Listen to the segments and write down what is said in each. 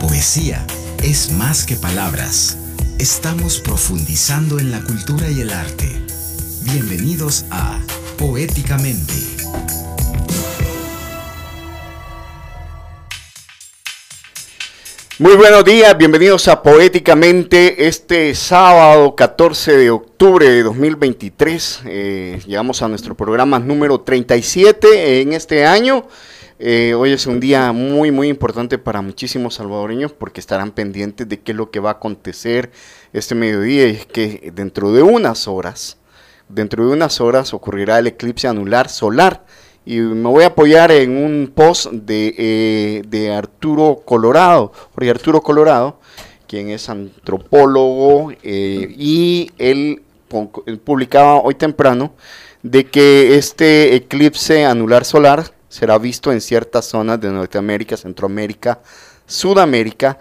poesía es más que palabras. Estamos profundizando en la cultura y el arte. Bienvenidos a Poéticamente. Muy buenos días, bienvenidos a Poéticamente este sábado 14 de octubre de 2023. Eh, llegamos a nuestro programa número 37 en este año. Eh, hoy es un día muy, muy importante para muchísimos salvadoreños porque estarán pendientes de qué es lo que va a acontecer este mediodía. Y es que dentro de unas horas, dentro de unas horas ocurrirá el eclipse anular solar. Y me voy a apoyar en un post de, eh, de Arturo Colorado, Jorge Arturo Colorado, quien es antropólogo eh, y él publicaba hoy temprano de que este eclipse anular solar será visto en ciertas zonas de Norteamérica, Centroamérica, Sudamérica,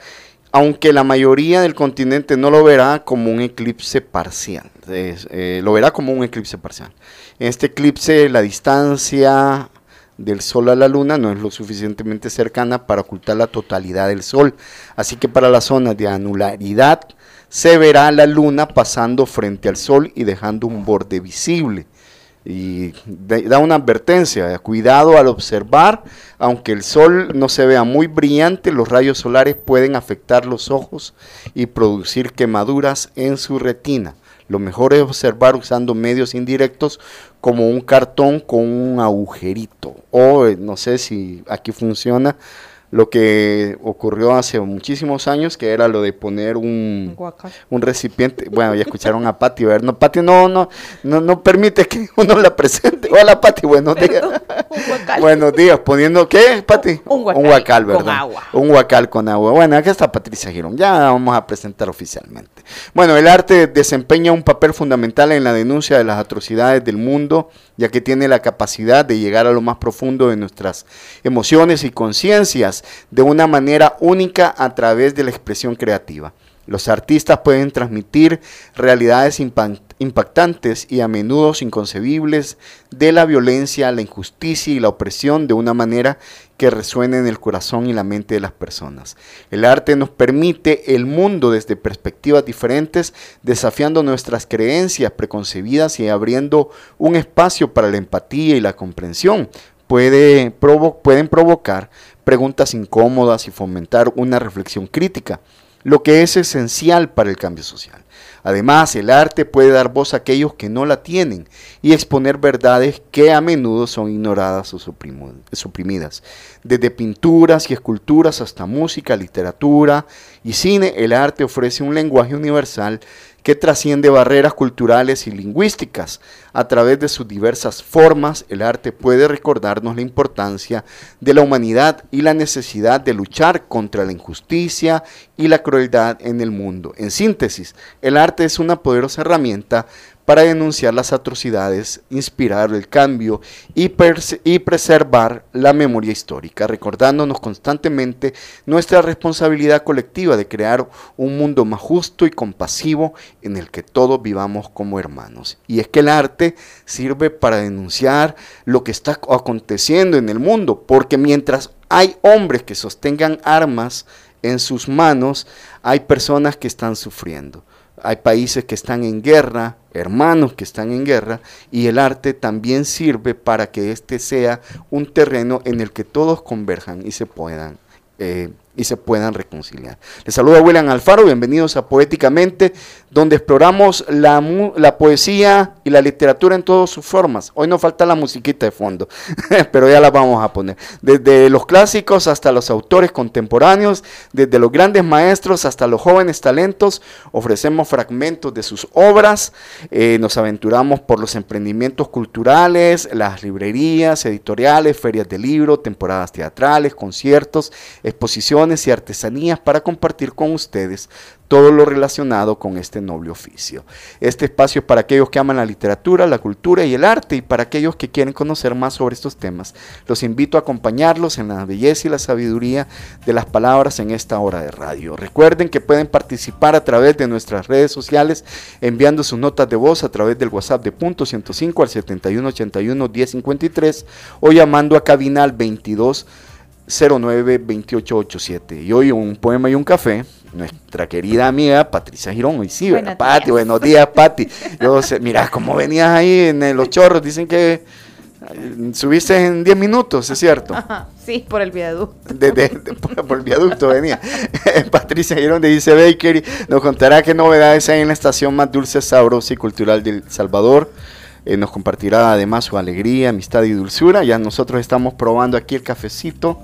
aunque la mayoría del continente no lo verá como un eclipse parcial, eh, lo verá como un eclipse parcial. En este eclipse la distancia del Sol a la Luna no es lo suficientemente cercana para ocultar la totalidad del Sol, así que para las zonas de anularidad se verá la Luna pasando frente al Sol y dejando un borde visible y da una advertencia, cuidado al observar, aunque el sol no se vea muy brillante, los rayos solares pueden afectar los ojos y producir quemaduras en su retina. Lo mejor es observar usando medios indirectos como un cartón con un agujerito o eh, no sé si aquí funciona lo que ocurrió hace muchísimos años, que era lo de poner un, un recipiente. Bueno, ya escucharon a Pati, ver, no, Pati no, no, no, no permite que uno la presente. Hola, Pati, buenos días. buenos días, poniendo, ¿qué, Pati? Un guacal, ¿verdad? Con agua. Un guacal con agua. Bueno, aquí está Patricia Girón, ya vamos a presentar oficialmente. Bueno, el arte desempeña un papel fundamental en la denuncia de las atrocidades del mundo, ya que tiene la capacidad de llegar a lo más profundo de nuestras emociones y conciencias de una manera única a través de la expresión creativa. Los artistas pueden transmitir realidades impactantes y a menudo inconcebibles de la violencia, la injusticia y la opresión de una manera que resuene en el corazón y la mente de las personas. El arte nos permite el mundo desde perspectivas diferentes, desafiando nuestras creencias preconcebidas y abriendo un espacio para la empatía y la comprensión. Puede, pueden provocar preguntas incómodas y fomentar una reflexión crítica, lo que es esencial para el cambio social. Además, el arte puede dar voz a aquellos que no la tienen y exponer verdades que a menudo son ignoradas o suprimidas. Desde pinturas y esculturas hasta música, literatura y cine, el arte ofrece un lenguaje universal que trasciende barreras culturales y lingüísticas. A través de sus diversas formas, el arte puede recordarnos la importancia de la humanidad y la necesidad de luchar contra la injusticia y la crueldad en el mundo. En síntesis, el arte es una poderosa herramienta para denunciar las atrocidades, inspirar el cambio y, y, preservar la memoria histórica, recordándonos constantemente nuestra responsabilidad colectiva de crear un mundo más justo y compasivo en el que todos vivamos como hermanos. Y es que el arte sirve para denunciar lo que está aconteciendo en el mundo, porque mientras hay hombres que sostengan armas en sus manos, hay personas que están sufriendo. Hay países que están en guerra, hermanos que están en guerra, y el arte también sirve para que este sea un terreno en el que todos converjan y se puedan eh, y se puedan reconciliar. Les saluda William Alfaro, bienvenidos a Poéticamente, donde exploramos la, la, poesía y la literatura en todas sus formas. Hoy nos falta la musiquita de fondo, pero ya la vamos a poner. Desde los clásicos hasta los autores contemporáneos, desde los grandes maestros hasta los jóvenes talentos, ofrecemos fragmentos de sus obras, eh, nos aventuramos por los emprendimientos culturales, las librerías, editoriales, ferias de libro, temporadas teatrales, conciertos, exposiciones, y artesanías para compartir con ustedes todo lo relacionado con este noble oficio. Este espacio es para aquellos que aman la literatura, la cultura y el arte y para aquellos que quieren conocer más sobre estos temas. Los invito a acompañarlos en la belleza y la sabiduría de las palabras en esta hora de radio. Recuerden que pueden participar a través de nuestras redes sociales enviando sus notas de voz a través del WhatsApp de punto 105 al 7181 1053 o llamando a cabina al 22 092887. Y hoy un poema y un café, nuestra querida amiga Patricia Girón, hoy sí, buenos Pati, días. buenos días, Pati. Yo sé, mira cómo venías ahí en los chorros, dicen que eh, subiste en 10 minutos, ¿es cierto? sí, por el viaducto. por, el viaducto venía. Patricia Girón de Dice Bakery nos contará qué novedades hay en la estación más dulce, sabrosa y cultural de El Salvador. Eh, nos compartirá además su alegría, amistad y dulzura. Ya nosotros estamos probando aquí el cafecito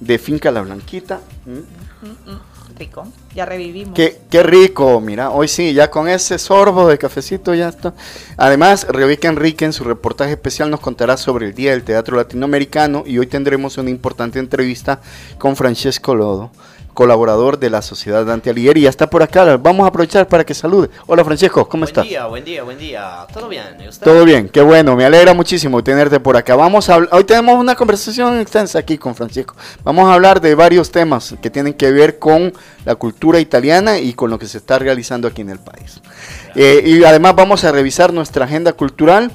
de Finca La Blanquita. ¿Mm? rico, ya revivimos. Qué, qué, rico, mira, hoy sí, ya con ese sorbo de cafecito ya está. Además, Rebeca Enrique en su reportaje especial nos contará sobre el Día del Teatro Latinoamericano y hoy tendremos una importante entrevista con Francesco Lodo colaborador de la Sociedad Dante Alighieri. Ya está por acá, vamos a aprovechar para que salude. Hola Francesco, ¿cómo estás? Buen día, buen día, buen día. ¿Todo bien? Todo bien, qué bueno, me alegra muchísimo tenerte por acá. Vamos a hoy tenemos una conversación extensa aquí con Francesco. Vamos a hablar de varios temas que tienen que ver con la cultura italiana y con lo que se está realizando aquí en el país. Eh, y además vamos a revisar nuestra agenda cultural.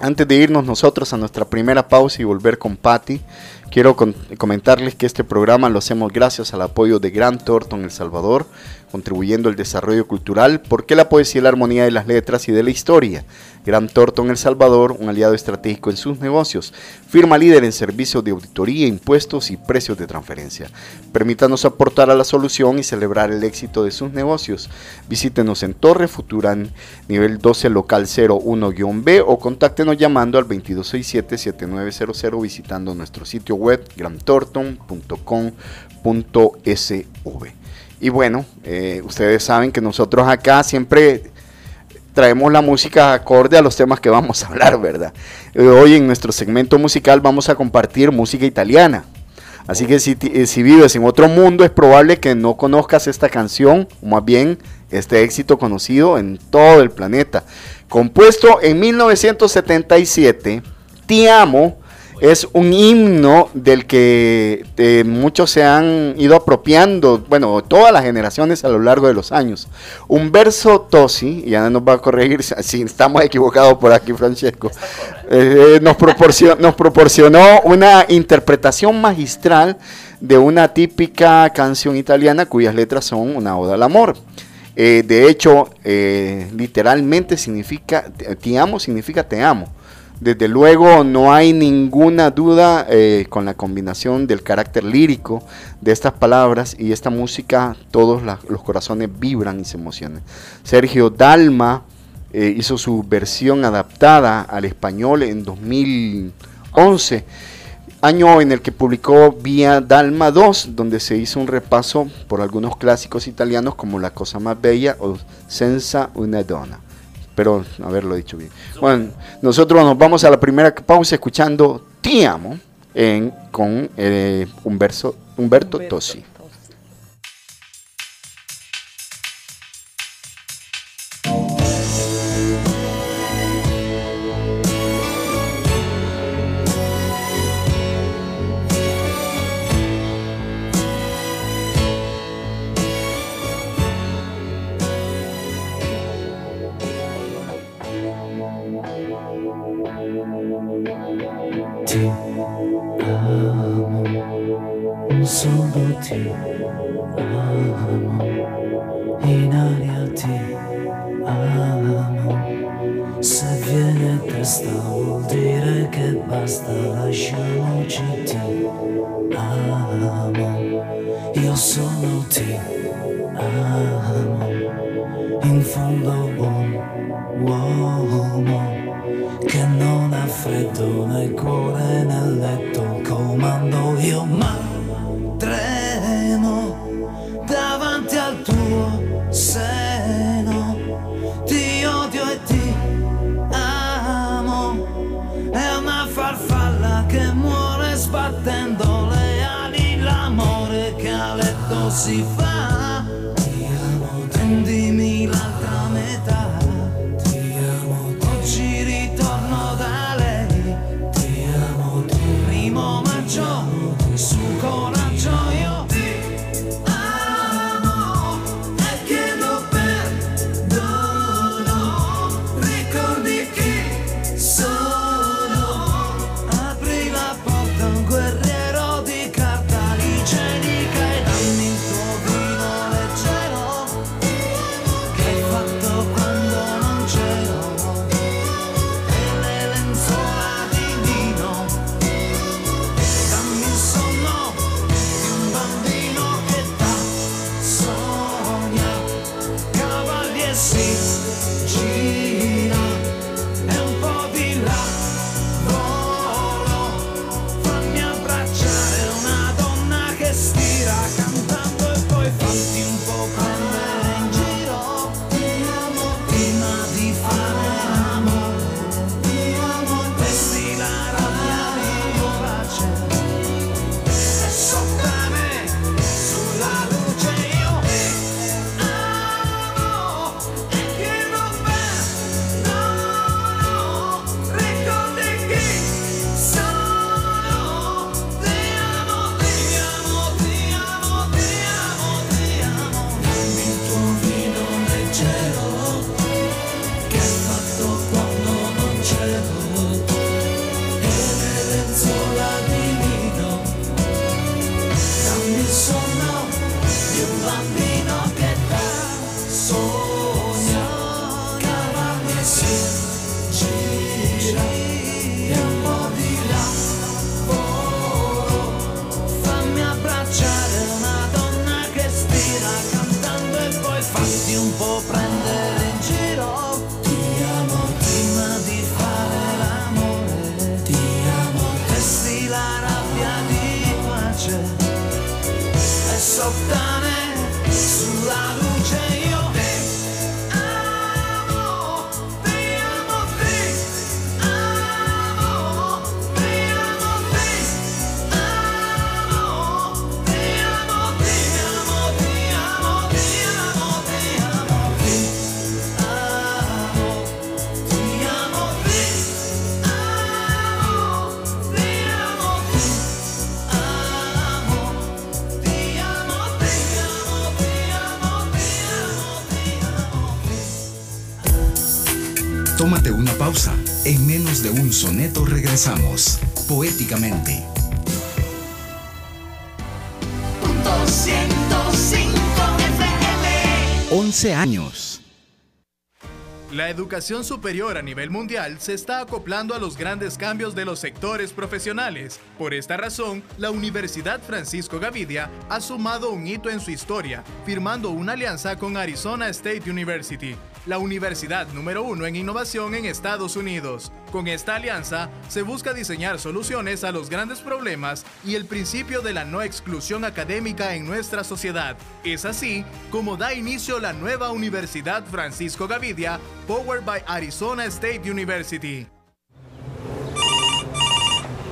Antes de irnos nosotros a nuestra primera pausa y volver con Patti, Quiero comentarles que este programa lo hacemos gracias al apoyo de Grant Thornton El Salvador, contribuyendo al desarrollo cultural, porque la poesía y la armonía de las letras y de la historia. Grant Thornton El Salvador, un aliado estratégico en sus negocios, firma líder en servicios de auditoría, impuestos y precios de transferencia. Permítanos aportar a la solución y celebrar el éxito de sus negocios. Visítenos en Torre Futuran, nivel 12, local 01-B o contáctenos llamando al 2267-7900 visitando nuestro sitio web grantorton.com.sv. Y bueno, eh, ustedes saben que nosotros acá siempre traemos la música acorde a los temas que vamos a hablar, ¿verdad? Eh, hoy en nuestro segmento musical vamos a compartir música italiana. Así que si, eh, si, vives en otro mundo es probable que no conozcas esta canción, o más bien este éxito conocido en todo el planeta. Compuesto en 1977, Ti Amo es un himno del que eh, muchos se han ido apropiando, bueno, todas las generaciones a lo largo de los años. Un verso Tosi, y ya nos va a corregir si estamos equivocados por aquí, Francesco, eh, nos, proporcionó, nos proporcionó una interpretación magistral de una típica canción italiana cuyas letras son una oda al amor. Eh, de hecho, literalmente significa, te amo significa te amo. Desde luego no hay ninguna duda eh, con la combinación del carácter lírico de estas palabras y esta música, todos los corazones vibran y se emocionan. Sergio Dalma eh, hizo su versión adaptada al español en 2011, año en el que publicó Vía Dalma 2, donde se hizo un repaso por algunos clásicos italianos como La cosa más bella o Senza una donna. Espero haberlo dicho bien. Bueno, nosotros nos vamos a la primera pausa escuchando Ti amo en, con eh, Humberto, Humberto Tosi. l'uomo, uomo, che non ha freddo nel cuore nel letto, comando io ma tremo davanti al tuo seno, ti odio e ti amo, è una farfalla che muore sbattendo le ali, l'amore che a letto si fa. poéticamente. Años. La educación superior a nivel mundial se está acoplando a los grandes cambios de los sectores profesionales. Por esta razón, la Universidad Francisco Gavidia ha sumado un hito en su historia, firmando una alianza con Arizona State University la universidad número uno en innovación en Estados Unidos. Con esta alianza se busca diseñar soluciones a los grandes problemas y el principio de la no exclusión académica en nuestra sociedad. Es así como da inicio la nueva Universidad Francisco Gavidia, powered by Arizona State University.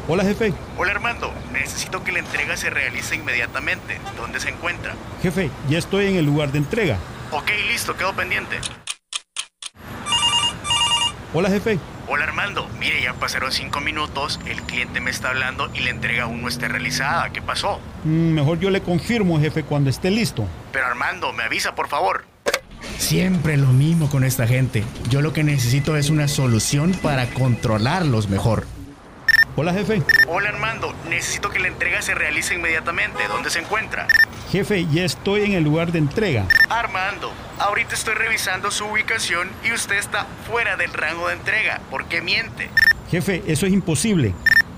Hola jefe. Hola Armando, necesito que la entrega se realice inmediatamente. ¿Dónde se encuentra? Jefe, ya estoy en el lugar de entrega. Ok, listo, quedo pendiente. Hola jefe. Hola Armando, mire, ya pasaron cinco minutos, el cliente me está hablando y la entrega aún no está realizada. ¿Qué pasó? Mm, mejor yo le confirmo, jefe, cuando esté listo. Pero Armando, me avisa, por favor. Siempre lo mismo con esta gente. Yo lo que necesito es una solución para controlarlos mejor. Hola, jefe. Hola, Armando. Necesito que la entrega se realice inmediatamente. ¿Dónde se encuentra? Jefe, ya estoy en el lugar de entrega. Armando, ahorita estoy revisando su ubicación y usted está fuera del rango de entrega. ¿Por qué miente? Jefe, eso es imposible.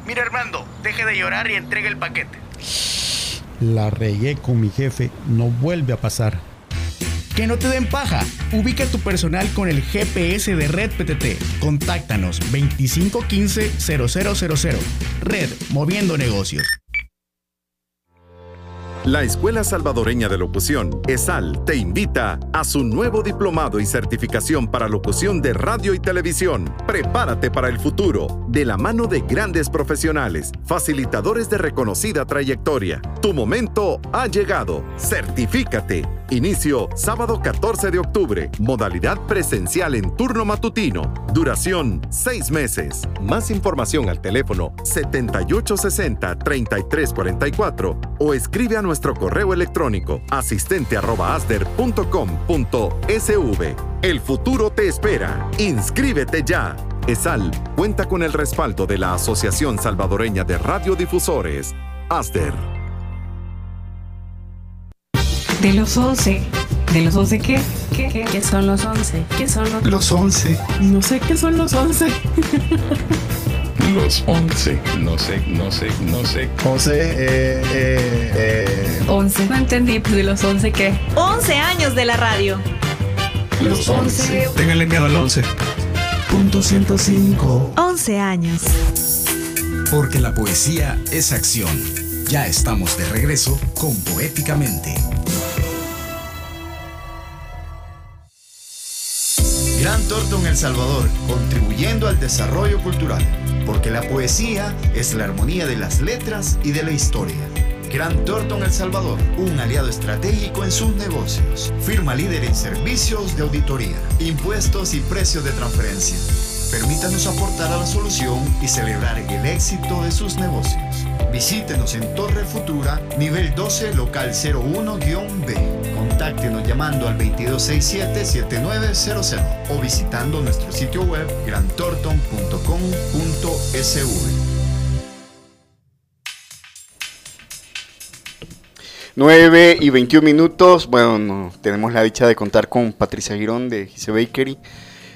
Mira, Armando, deje de llorar y entregue el paquete. La regué con mi jefe. No vuelve a pasar. Que no te den paja. Ubica tu personal con el GPS de Red PTT. Contáctanos 2515 0000. Red, moviendo negocios. La Escuela Salvadoreña de Locución, ESAL, te invita a su nuevo diplomado y certificación para locución de radio y televisión. Prepárate para el futuro, de la mano de grandes profesionales, facilitadores de reconocida trayectoria. Tu momento ha llegado. Certifícate. Inicio sábado 14 de octubre. Modalidad presencial en turno matutino. Duración 6 meses. Más información al teléfono 7860-3344 o escribe a nuestro correo electrónico asistente.asder.com.sv. El futuro te espera. Inscríbete ya. ESAL cuenta con el respaldo de la Asociación Salvadoreña de Radiodifusores, ASDER. De los 11. ¿De los 11 qué? ¿Qué, qué? son los 11? ¿Qué son los... Los 11. No sé qué son los 11. los 11. No sé, no sé, no sé. 11, eh, eh, eh. 11. No entendí, pues de los 11 qué. 11 años de la radio. Los 11. Ténganle miedo al 11. Punto 105. 11 años. Porque la poesía es acción. Ya estamos de regreso con Poéticamente. Gran Torto en El Salvador, contribuyendo al desarrollo cultural, porque la poesía es la armonía de las letras y de la historia. Gran Torto en El Salvador, un aliado estratégico en sus negocios. Firma líder en servicios de auditoría, impuestos y precios de transferencia. Permítanos aportar a la solución y celebrar el éxito de sus negocios. Visítenos en Torre Futura, nivel 12, local 01-B. Contáctenos llamando al 2267-7900 o visitando nuestro sitio web grantorton.com.sv. 9 y 21 minutos. Bueno, tenemos la dicha de contar con Patricia Girón de Gise Bakery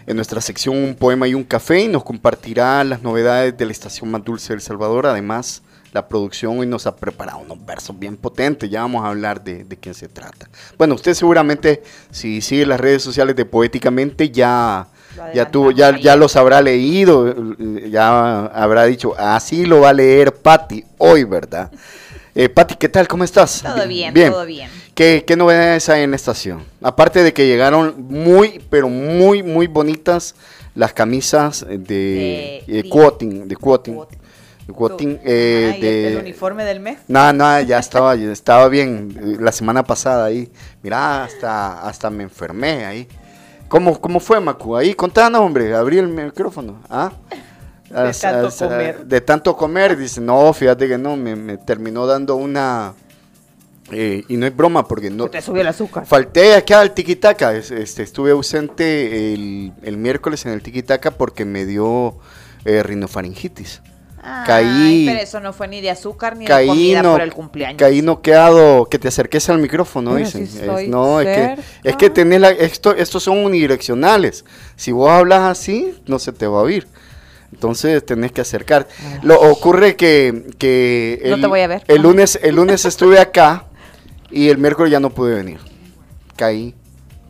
en nuestra sección Un poema y un café y nos compartirá las novedades de la estación más dulce del Salvador. Además, la producción hoy nos ha preparado unos versos bien potentes. Ya vamos a hablar de, de quién se trata. Bueno, usted seguramente, si sigue las redes sociales de Poéticamente, ya, ya, tuvo, ya, ya los habrá leído, ya habrá dicho, así lo va a leer Patti hoy, ¿verdad? Eh, Pati, ¿qué tal? ¿Cómo estás? Todo bien, todo bien. ¿Qué, ¿Qué novedades hay en la estación? Aparte de que llegaron muy, pero muy, muy bonitas las camisas de, De- de di- quoting, de quoting. Eh, de- el, uniforme del mes. No, no, ya estaba, estaba bien. eh, La semana pasada ahí. Mira, hasta, hasta me enfermé ahí. ¿Cómo, cómo fue, Macu? Ahí, contanos, hombre, abrí el micrófono. ¿Ah? De As- tanto as- comer. De tanto comer, dice, no, fíjate que no, me, me terminó dando una... eh, y no es broma, porque no... Te subió el azúcar. Falté acá al Tiquitaca, es- este, estuve ausente el, el miércoles en el Tiquitaca porque me dio eh, rinofaringitis. Ay, Caí- pero eso no fue ni de azúcar ni de comida no, por el cumpleaños. caí noqueado, que te acerques al micrófono, Pero dicen. si Es- no, es que, es que tenés la, esto, estos son unidireccionales. Si vos hablas así, no se te va a oír. Entonces tenés que acercar. Lo ocurre que, que No te voy a ver. el lunes, el lunes estuve acá y el miércoles ya no pude venir. Caí,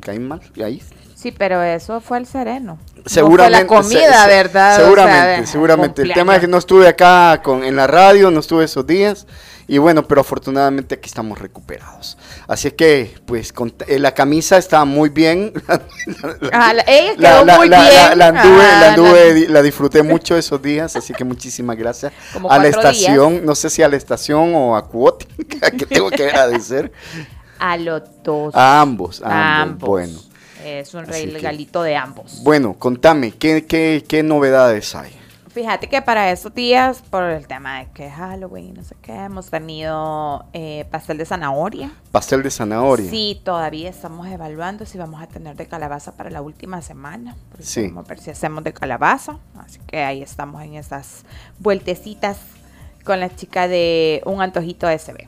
caí mal, y ahí Sí, pero eso fue el sereno. Seguramente. No fue la comida, se- se- ¿verdad? O sea, Seguramente, seguramente. El tema es que no estuve acá con, en la radio, no estuve esos días. Y bueno, pero afortunadamente aquí estamos recuperados. Así que, pues, con- eh, la camisa estaba muy bien. La- disfruté mucho esos días, así que muchísimas gracias. Como a la estación, no sé si a la estación o a Cuoti, a que tengo que agradecer. A los dos. A ambos, a A ambos. Bueno, Es un Así que- regalito de ambos. bueno, contame, ¿qué, qué, qué novedades hay? Fíjate que para estos días, por el tema de que es Halloween, no sé qué, hemos tenido eh, pastel de zanahoria. Pastel de zanahoria. Sí, todavía estamos evaluando si vamos a tener de calabaza para la última semana. Sí. Vamos a ver si hacemos de calabaza. Así que ahí estamos en esas vueltecitas con la chica de un antojito SB.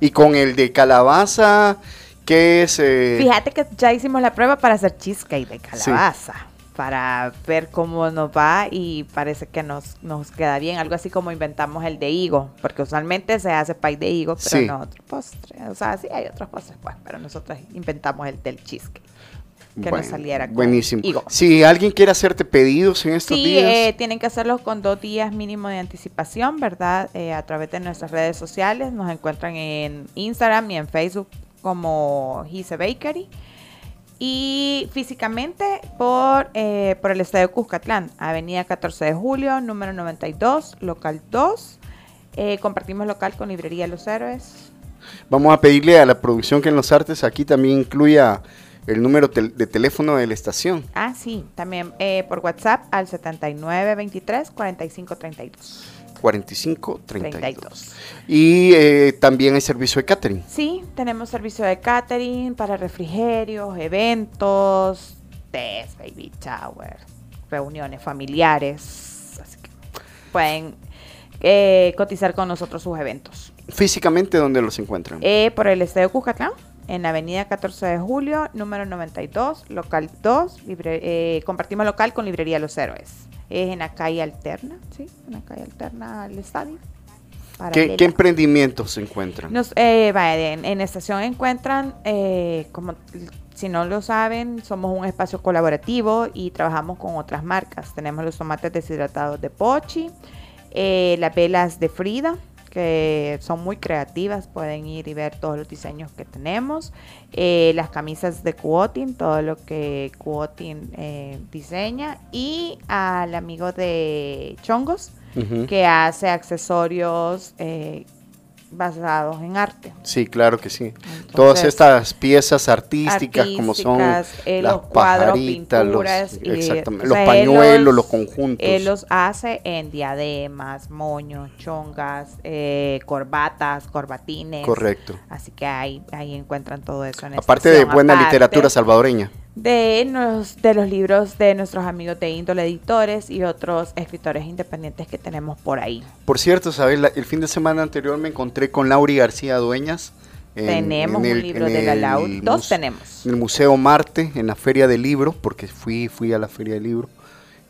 Y con el de calabaza, ¿qué es? eh, Fíjate que ya hicimos la prueba para hacer cheesecake de calabaza. Para ver cómo nos va y parece que nos, nos queda bien. Algo así como inventamos el de higo. Porque usualmente se hace pie de higo, pero Sí. no otro postre. O sea, sí hay otros postres, pues. Pero nosotros inventamos el del cheesecake. Que bueno, nos saliera con Buenísimo. higo. Si alguien quiere hacerte pedidos en estos Sí, días, eh, tienen que hacerlos con dos días mínimo de anticipación, ¿verdad? Eh, a través de nuestras redes sociales. Nos encuentran en Instagram y en Facebook como Gise Bakery. Y físicamente por, eh, por el Estadio Cuscatlán, Avenida 14 de Julio, número 92, local 2. Eh, compartimos local con Librería Los Héroes. vamos a pedirle a la producción que en los artes aquí también incluya el número tel- de teléfono de la estación. Ah, sí, también eh, por WhatsApp al 7923-4532. 45 32. Y eh, también hay servicio de catering. Sí, tenemos servicio de catering para refrigerios, eventos, test, baby shower, reuniones familiares. Así que pueden eh, cotizar con nosotros sus eventos. Físicamente, ¿dónde los encuentran? Eh, por el Estadio Cuscatlán, en la avenida 14 de julio, número 92, local 2. libre- eh, compartimos local con Librería Los Héroes. Es en la calle alterna, ¿sí? En la calle alterna al estadio. ¿Qué, qué emprendimientos se encuentran? Nos, eh, vaya, en, en estación encuentran, eh, como si no lo saben, somos un espacio colaborativo y trabajamos con otras marcas. Tenemos los tomates deshidratados de Pochi, eh, las velas de Frida, que son muy creativas, pueden ir y ver todos los diseños que tenemos. Eh, las camisas de Cuotin, todo lo que Cuotin eh, diseña. Y al amigo de Chongos, que hace accesorios eh, basados en arte. Sí, claro que sí. Todas estas piezas artísticas, como son artísticas, eh, las los cuadros, pajaritas, los, y, exactamente, los sea, pañuelos, los- los conjuntos. Él los hace en diademas, moños, chongas, eh, corbatas, corbatines. Correcto. Así que ahí, ahí encuentran todo eso. En Aparte de buena Aparte literatura salvadoreña. De, nos- de los libros de nuestros amigos de índole editores y otros escritores independientes que tenemos por ahí. Por cierto, ¿sabes? La- el fin de semana anterior me encontré con Lauri García Dueñas. en- Tenemos en un el- libro en de la el Lauri. Dos tenemos. En el Museo Marte, en la Feria del Libro, porque fui, fui a la Feria del Libro.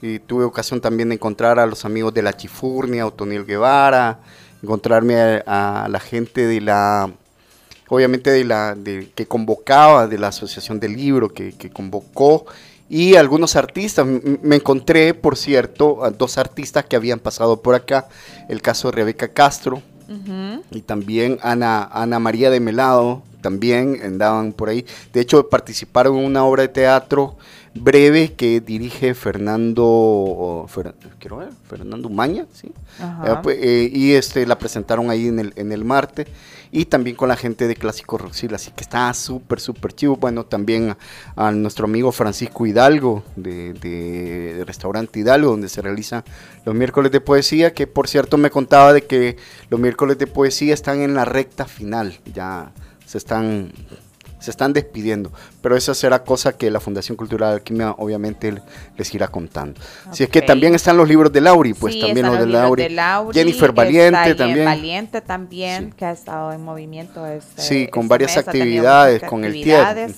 Y tuve ocasión también de encontrar a los amigos de la Chifurnia, Otoniel Guevara, encontrarme a, a la gente de la, obviamente de la, de, que convocaba, de la Asociación del Libro, que, que convocó, y algunos artistas. Me encontré, por cierto, a dos artistas que habían pasado por acá, el caso de Rebeca Castro, y también Ana, Ana María de Melado, también andaban por ahí. De hecho, participaron en una obra de teatro breve que dirige Fernando, quiero ver, Fernando Maña, ¿sí? Pues, eh, y este, la presentaron ahí en el, en el Marte y también con la gente de Clásico Roxil, así que está súper, súper chivo. Bueno, también a, nuestro amigo Francisco Hidalgo de, de, Restaurante Hidalgo, donde se realizan los miércoles de poesía, que por cierto me contaba de que los miércoles de poesía están en la recta final, ya se están se están despidiendo, pero esa será cosa que la Fundación Cultural de Alquimia obviamente les irá contando. Si es que también están los libros de Lauri, pues también los, de, Lauri. Jennifer Valiente también. Valiente también, que ha estado en movimiento. Este, sí, con este varias actividades, con el TIER.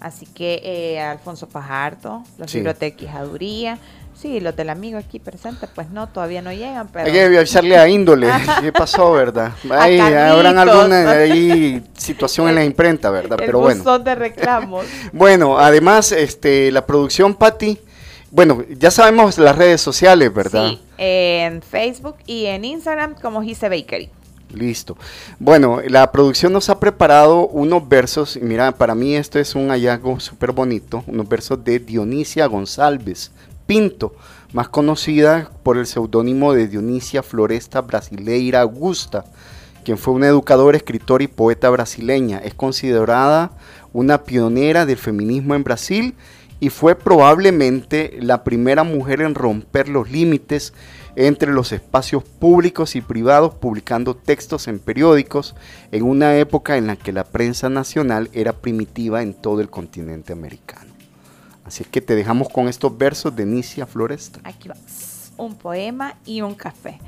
Así que eh, Alfonso Fajardo, los libros de Quijaduría. Sí, los del amigo aquí presente, pues no, todavía no llegan, pero... Hay que avisarle a Índole, ¿qué pasó, verdad? Ahí habrán alguna ahí, situación en la imprenta, ¿verdad? pero bueno. de reclamos. bueno, además, este, la producción, Patti, bueno, ya sabemos las redes sociales, ¿verdad? Sí, en Facebook y en Instagram como Gise Bakery. Listo. Bueno, la producción nos ha preparado unos versos, y mira, para mí esto es un hallazgo súper bonito, unos versos de Dionisia González, Pinto, más conocida por el seudónimo de Dionisia Floresta Brasileira Augusta, quien fue una educadora, escritora y poeta brasileña. Es considerada una pionera del feminismo en Brasil y fue probablemente la primera mujer en romper los límites entre los espacios públicos y privados publicando textos en periódicos en una época en la que la prensa nacional era primitiva en todo el continente americano. Así que te dejamos con estos versos de Nicia Floresta. Aquí va. Un poema y un café.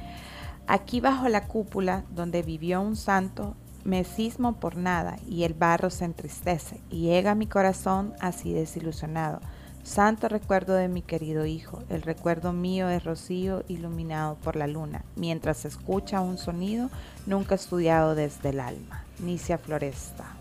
Aquí bajo la cúpula donde vivió un santo, me cismo por nada y el barro se entristece y llega mi corazón así desilusionado. Santo recuerdo de mi querido hijo, el recuerdo mío es rocío iluminado por la luna, mientras escucha un sonido nunca estudiado desde el alma. Nicia Floresta.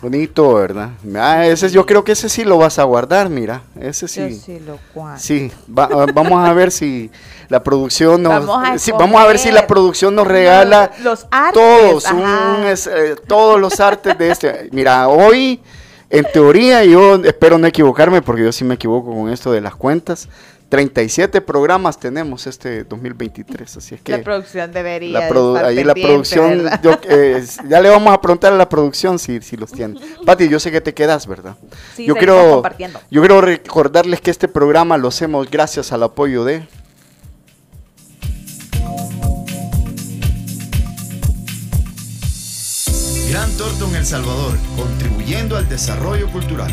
Bonito, ¿verdad? Ah, ese, yo creo que ese sí lo vas a guardar, mira. Ese sí. sí lo Sí, vamos a ver si la producción nos. Vamos a, vamos a ver si la producción nos regala los, artes, todos, eh, todos los artes de este. Mira, hoy, en teoría, yo espero no equivocarme, porque yo sí me equivoco con esto de las cuentas. 37 programas tenemos este 2023, así es que... La producción debería la Ahí la producción, eh, ya le vamos a preguntar a la producción si, si los tiene. Pati, yo sé que te quedas, ¿verdad? Sí, yo quiero, yo quiero recordarles que este programa lo hacemos gracias al apoyo de... Gran Torto en El Salvador, contribuyendo al desarrollo cultural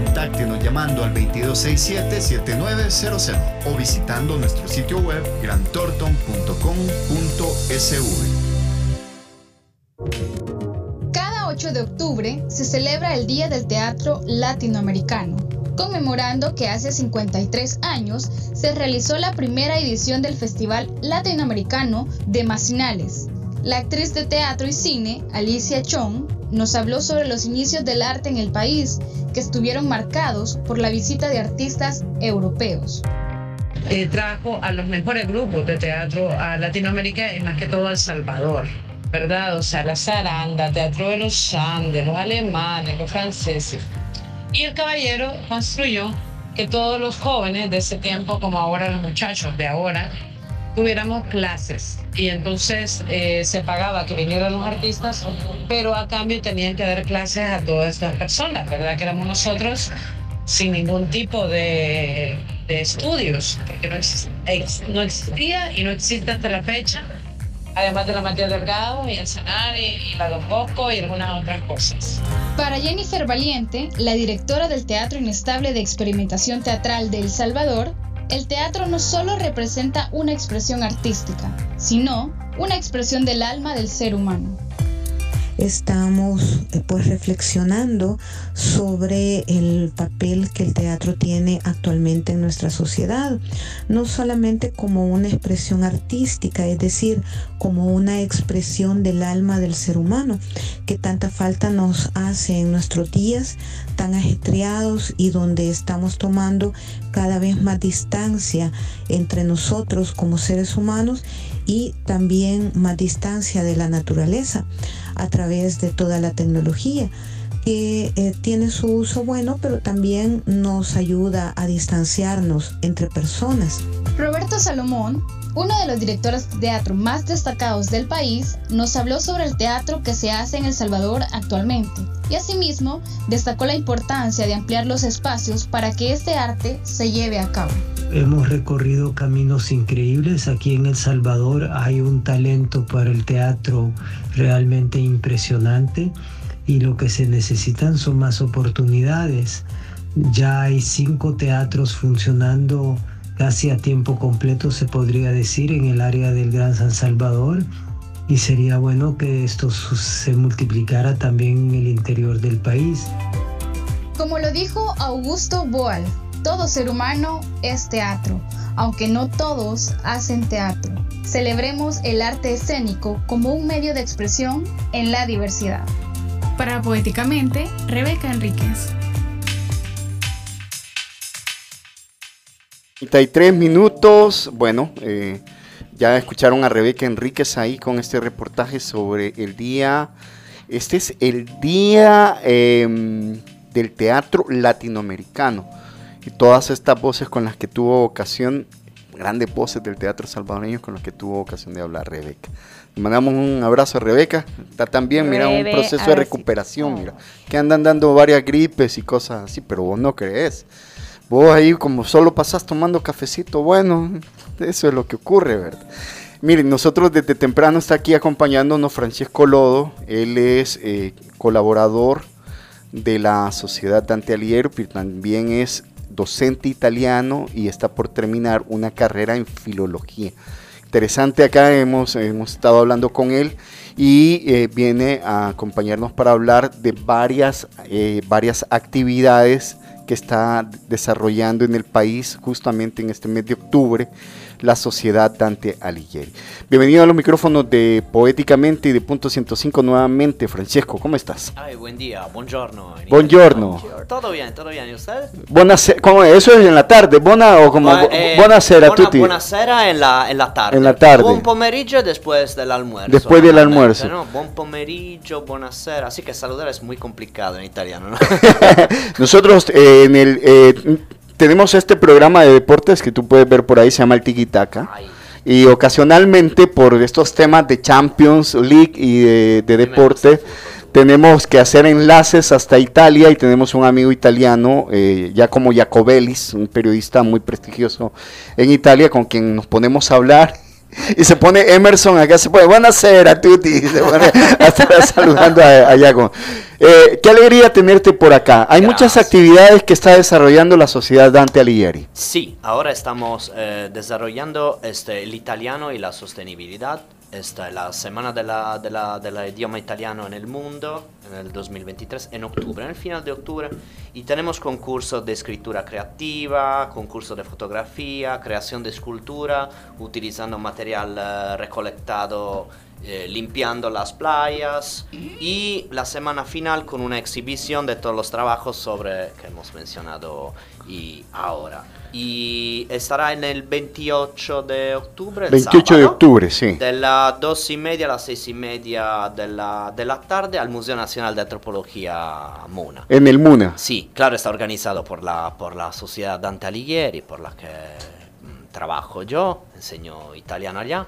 Contáctenos llamando al 2267-7900 o visitando nuestro sitio web grantorton.com.sv. Cada 8 de octubre se celebra el Día del Teatro Latinoamericano conmemorando que hace 53 años se realizó la primera edición del Festival Latinoamericano de Macinales. La actriz de teatro y cine, Alicia Chong, nos habló sobre los inicios del arte en el país, que estuvieron marcados por la visita de artistas europeos. Eh, trajo a los mejores grupos de teatro a Latinoamérica y más que todo a El Salvador, ¿verdad? O sea, la zaranda, Teatro de los Andes, los alemanes, los franceses. Y el caballero construyó que todos los jóvenes de ese tiempo, como ahora los muchachos de ahora, tuviéramos clases. Y entonces eh, se pagaba que vinieran los artistas, pero a cambio tenían que dar clases a todas estas personas, ¿verdad? Que éramos nosotros sin ningún tipo de, de estudios, porque no, no existía y no existe hasta la fecha además de la Matías Delgado y el Sanari y la Don Bosco y algunas otras cosas. Para Jennifer Valiente, la directora del Teatro Inestable de Experimentación Teatral de El Salvador, el teatro no solo representa una expresión artística, sino una expresión del alma del ser humano. Estamos eh, pues reflexionando sobre el papel que el teatro tiene actualmente en nuestra sociedad, no solamente como una expresión artística, es decir, como una expresión del alma del ser humano, que tanta falta nos hace en nuestros días tan ajetreados y donde estamos tomando cada vez más distancia entre nosotros como seres humanos y también más distancia de la naturaleza a través de toda la tecnología que eh, tiene su uso bueno, pero también nos ayuda a distanciarnos entre personas. Roberto Salomón, uno de los directores de teatro más destacados del país, nos habló sobre el teatro que se hace en El Salvador actualmente y asimismo destacó la importancia de ampliar los espacios para que este arte se lleve a cabo. Hemos recorrido caminos increíbles. Aquí en El Salvador hay un talento para el teatro realmente impresionante y lo que se necesitan son más oportunidades. Ya hay cinco teatros funcionando casi a tiempo completo, se podría decir, en el área del Gran San Salvador y sería bueno que esto se multiplicara también en el interior del país. Como lo dijo Augusto Boal, todo ser humano es teatro, aunque no todos hacen teatro. Celebremos el arte escénico como un medio de expresión en la diversidad. Para Poéticamente, Rebeca Enríquez. 33 minutos, bueno, eh, ya escucharon a Rebeca Enríquez ahí con este reportaje sobre el día, este es el día em, del teatro latinoamericano y todas estas voces con las que tuvo ocasión, grandes voces del teatro salvadoreño con las que tuvo ocasión de hablar Rebeca. Le mandamos un abrazo a Rebeca, está también, mira, un proceso de recuperación, mira, que andan dando varias gripes y cosas así, pero vos no crees. Vos ahí como solo pasás tomando cafecito, bueno, eso es lo que ocurre, ¿verdad? Miren, nosotros desde temprano está aquí acompañándonos Francisco Lodo, él es eh, colaborador de la Sociedad Dante Alighieri, pero también es docente italiano y está por terminar una carrera en filología. Interesante acá, hemos, hemos estado hablando con él y eh, viene a acompañarnos para hablar de varias, eh, varias actividades que está desarrollando en el país justamente en este mes de octubre la Sociedad Dante Alighieri. Bienvenido a los micrófonos de Poéticamente y de Punto 105 nuevamente, Francesco, ¿cómo estás? Ay, buen día, buongiorno. Buongiorno. Todo bien, todo bien, ¿y usted? ¿cómo, ¿Eso es en la tarde? ¿Buona o como eh, buonasera a tutti? Buonasera en la, en la tarde. En la tarde. Buon pomeriggio después del almuerzo. Después del almuerzo. ¿no? Buon pomeriggio, buonasera. Así que saludar es muy complicado en italiano, ¿no? Nosotros eh, en el... Eh, tenemos este programa de deportes que tú puedes ver por ahí, se llama el Tiki Taka. Y ocasionalmente por estos temas de Champions League y de, deporte, tenemos que hacer enlaces hasta Italia y tenemos un amigo italiano, eh, ya como Jacobellis, un periodista muy prestigioso en Italia, con quien nos ponemos a hablar y se pone Emerson acá, se pone, buenas a tutti, y se pone a estar saludando a, a Yago. Eh, qué alegría tenerte por acá. Hay muchas actividades que está desarrollando la Sociedad Dante Alighieri. Sí, ahora estamos eh, desarrollando este, el italiano y la sostenibilidad esta es la semana del de la, de idioma italiano en el mundo, en el 2023, en octubre, en el final de octubre. Y tenemos concursos de escritura creativa, concurso de fotografía, creación de escultura, utilizando material uh, recolectado eh, limpiando las playas y la semana final con una exhibición de todos los trabajos sobre que hemos mencionado y ahora. Y estará en el 28 de octubre. 28 de octubre, sí. De las 2 y media a las 6 y media de la, de la tarde al Museo Nacional de Antropología MUNA. En el MUNA. Sí, claro, está organizado por la, por la Sociedad Dante Alighieri, por la que mm, trabajo yo, enseño italiano allá.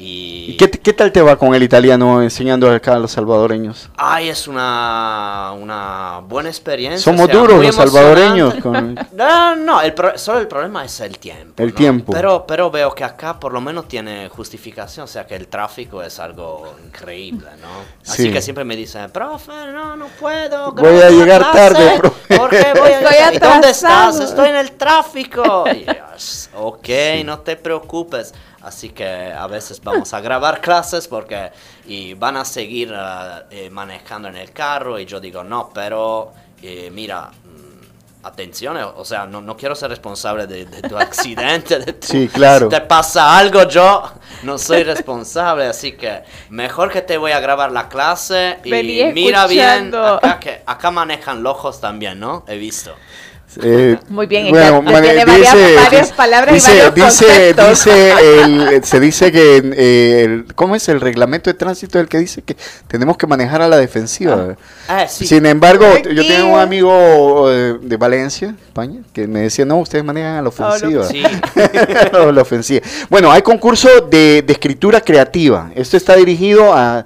¿Y, qué, qué, tal te va con el italiano enseñando acá a los salvadoreños? Ay, es una, una buena experiencia. Somos duros los salvadoreños. No, no, el solo el problema es el tiempo. El tiempo. Pero, pero veo que acá por lo menos tiene justificación, o sea que el tráfico es algo increíble, ¿no? Así que siempre me dicen, profe, no, no puedo. Voy a llegar tarde, profe. ¿Por qué voy a llegar? ¿Y dónde estás? Estoy en el tráfico. ok, no te preocupes Así que a veces vamos a grabar clases porque y van a seguir eh, eh, manejando en el carro y yo digo, no, pero eh, mira, mm, atención, o sea, no, no quiero ser responsable de, tu accidente. De sí, claro. Si te pasa algo, yo no soy responsable, así que mejor que te voy a grabar la clase y mira bien, acá, que, acá manejan lojos también, ¿no? He visto. Eh, Muy bien, bueno, tiene varias, palabras dice, y varios dice, dice el, se dice que eh, el, ¿cómo es el reglamento de tránsito el que dice que tenemos que manejar a la defensiva? Ah, ah, Sin embargo, yo tengo un amigo eh, de Valencia, España, que me decía, no, ustedes manejan a la ofensiva. sí. la ofensiva. Bueno, hay concurso de, de, escritura creativa. Esto está dirigido a,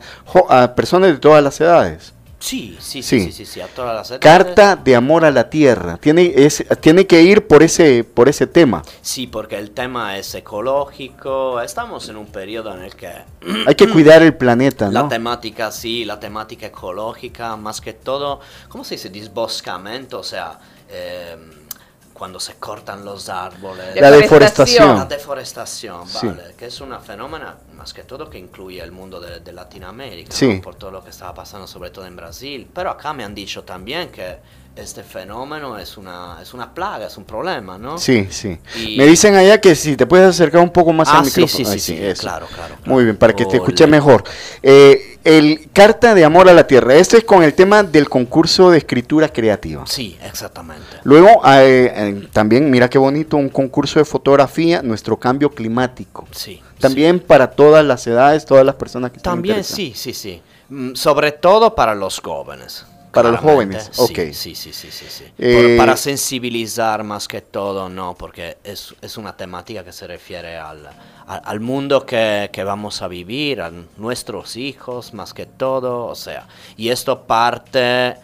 a personas de todas las edades. Sí, sí, sí, sí, sí, a todas las Carta de amor a la tierra. Tiene, es, tiene que ir por ese, por ese tema. Sí, porque el tema es ecológico. Estamos en un periodo en el que... Hay que cuidar el planeta, ¿no? La temática, sí, la temática ecológica, más que todo, ¿cómo se dice? Disboscamento, o sea... Eh, cuando se cortan los árboles. La deforestación. La deforestación, vale, que es una fenómeno más que todo que incluye el mundo de, Latinoamérica, por todo lo que estaba pasando sobre todo en Brasil. Pero acá me han dicho también que este fenómeno es una, es una plaga, es un problema, ¿no? Sí, sí. Me dicen allá que si te puedes acercar un poco más ah, al micrófono. Sí, sí, sí, claro, claro, Muy bien, para que te escuche mejor. Eh, el Carta de Amor a la Tierra, este es con el tema del concurso de escritura creativa. Sí, exactamente. Luego, eh, eh, también, mira qué bonito, un concurso de fotografía, nuestro cambio climático. Sí. También para todas las edades, todas las personas que También, sí, sí, sí. Mm, sobre todo para los jóvenes. Para los jóvenes, ok. Sí, sí, sí, sí, sí. Eh, para sensibilizar más que todo, no, porque es, es una temática que se refiere al, al, mundo que, que, vamos a vivir, a nuestros hijos más que todo, o sea, y esto parte,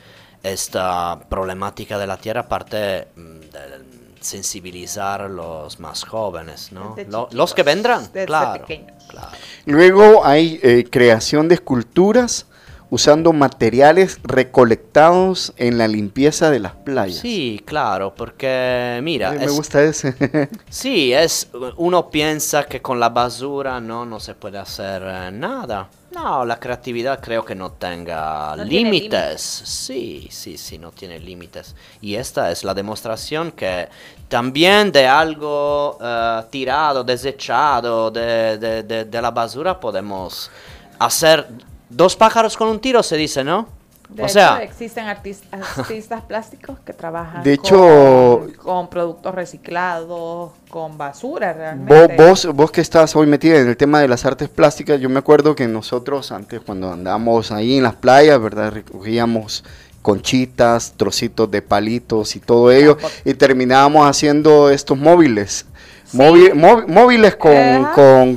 esta problemática de la tierra parte mm, de sensibilizar a los más jóvenes, ¿no? los que vendrán, claro, claro, Luego hay eh, creación de esculturas usando materiales recolectados en la limpieza de las playas. Sí, claro, porque mira... me gusta ese. sí, es, uno piensa que con la basura no, no se puede hacer eh, nada. No, la creatividad creo que no tenga límites. Sí, sí, sí, no tiene límites. Y esta es la demostración que también de algo uh, tirado, desechado de, de, de, de la basura podemos hacer Dos pájaros con un tiro se dice, ¿no? De o hecho, sea, existen artistas, plásticos que trabajan de hecho, con, productos reciclados, con basura realmente. Vos, vos, que estás hoy metida en el tema de las artes plásticas, yo me acuerdo que nosotros antes cuando andábamos ahí en las playas, ¿verdad? Recogíamos conchitas, trocitos de palitos y todo ello y terminábamos haciendo estos móviles móviles con,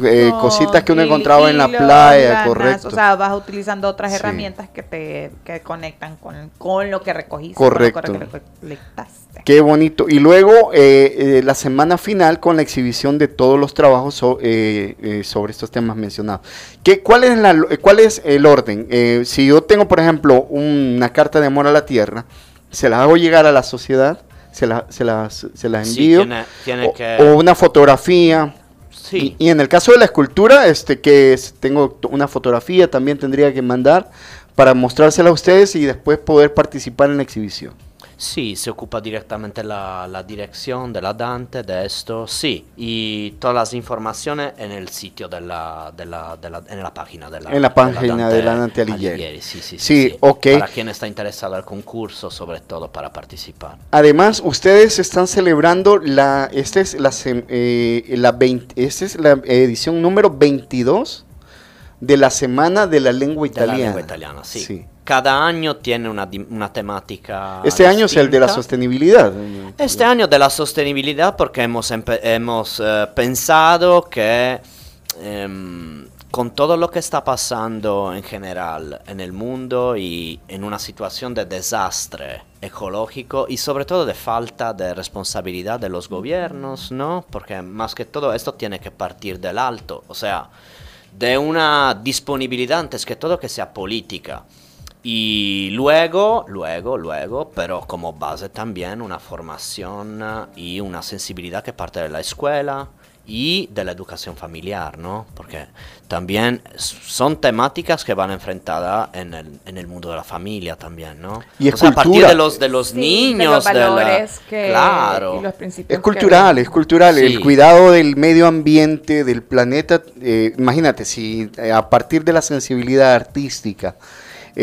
eh, cositas que uno encontraba en la playa, correcto. O sea, vas utilizando otras herramientas que te que conectan con, con, lo que recogiste. Correcto. Qué bonito. Y luego eh, eh, la semana final con la exhibición de todos los trabajos sobre estos temas mencionados. ¿Qué, cuál, es la, ¿Cuál es el orden? si yo tengo, por ejemplo, una carta de amor a la tierra, se la hago llegar a la sociedad se, la, se, las, se las envío. o, una fotografía. Sí. Y, en el caso de la escultura, este que tengo una fotografía, también tendría que mandar para mostrársela a ustedes y después poder participar en la exhibición. Sí, se ocupa directamente la, la, dirección de la Dante, de esto, sí, y todas las informaciones en el sitio de la, de la, de la en la página de la, en la página de la Dante, Alighieri. Sí, sí, sí, sí, ok. Para quien está interesado al concurso, sobre todo para participar. Además, ustedes están celebrando la, esta es la, eh, la, 20, esta es la edición número 22 de la Semana de la Lengua Italiana. De la lengua italiana, sí. sí cada año tiene una, una temática. Este año es el de la sostenibilidad. Este año de la sostenibilidad porque hemos, hemos eh, pensado que em, con todo lo que está pasando en general en el mundo y en una situación de desastre ecológico y sobre todo de falta de responsabilidad de los gobiernos, ¿no? Porque más que todo esto tiene que partir del alto, o sea, de una disponibilidad antes que todo que sea política. Y luego, luego, luego, pero como base también una formación y una sensibilidad que parte de la escuela y de la educación familiar, ¿no? Porque también son temáticas que van enfrentadas en el, en el mundo de la familia también, ¿no? Y es o sea, a partir de los, de los niños, de los de la- valores que, claro. y los principios Es cultural, es cultural. Sí. El cuidado del medio ambiente, del planeta. eh, imagínate, si eh, a partir de la sensibilidad artística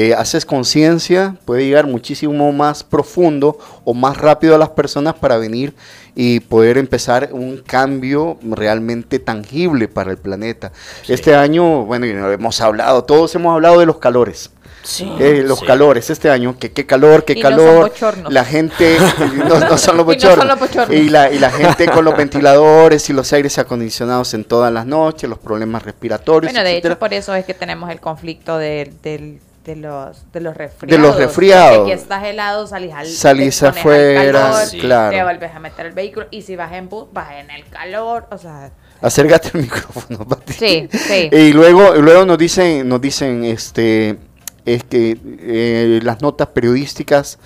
eh, haces conciencia, puede llegar muchísimo más profundo o más rápido a las personas para venir y poder empezar un cambio realmente tangible para el planeta. Este año, bueno, y no hemos hablado, todos hemos hablado de los calores. Sí, Eh, los sí. calores este año, que qué calor, qué Y no calor. bochornos. la gente, no, no son los Y no son bochornos. los bochornos. Y la, y la gente con los ventiladores y los aires acondicionados en todas las noches, los problemas respiratorios. Bueno, de hecho, por eso es que tenemos el conflicto de, del- de los, de los resfriados. los resfriados. Porque aquí estás helado, salís al Salís afuera, calor, Sí. claro. Te vuelves a meter el vehículo y si vas en bus, vas en el calor, o sea... Acércate al micrófono, Pati. Sí, sí. Y luego, luego nos dicen, nos dicen, este, es que eh, las notas periodísticas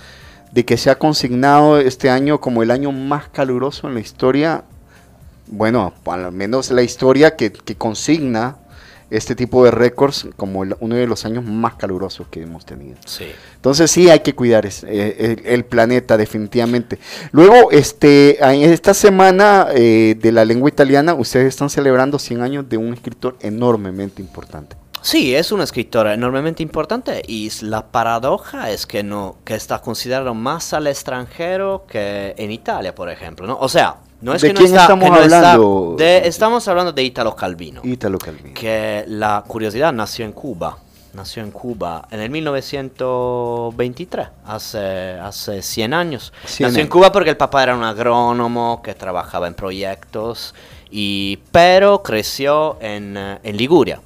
de que se ha consignado este año como el año más caluroso en la historia, bueno, al menos la historia que, que consigna este tipo de récords como el- uno de los años más calurosos que hemos tenido. Sí. Entonces sí hay que cuidar es- eh, el, el planeta definitivamente. Luego, este, en esta semana eh, de la lengua italiana, ustedes están celebrando 100 años de un escritor enormemente importante. Sí, es un escritor enormemente importante y la paradoja es que no que está considerado más al extranjero que en Italia, por ejemplo, ¿no? O sea, no es ¿De que no quién está- estamos que no está- hablando? de- estamos hablando de Italo Calvino, Ítalo Calvino. que la curiosidad nació en Cuba, nació en Cuba en el 1923, hace hace 100 años. 100 nació en años. Cuba porque el papá era un agrónomo que trabajaba en proyectos y pero creció en, eh, en Liguria.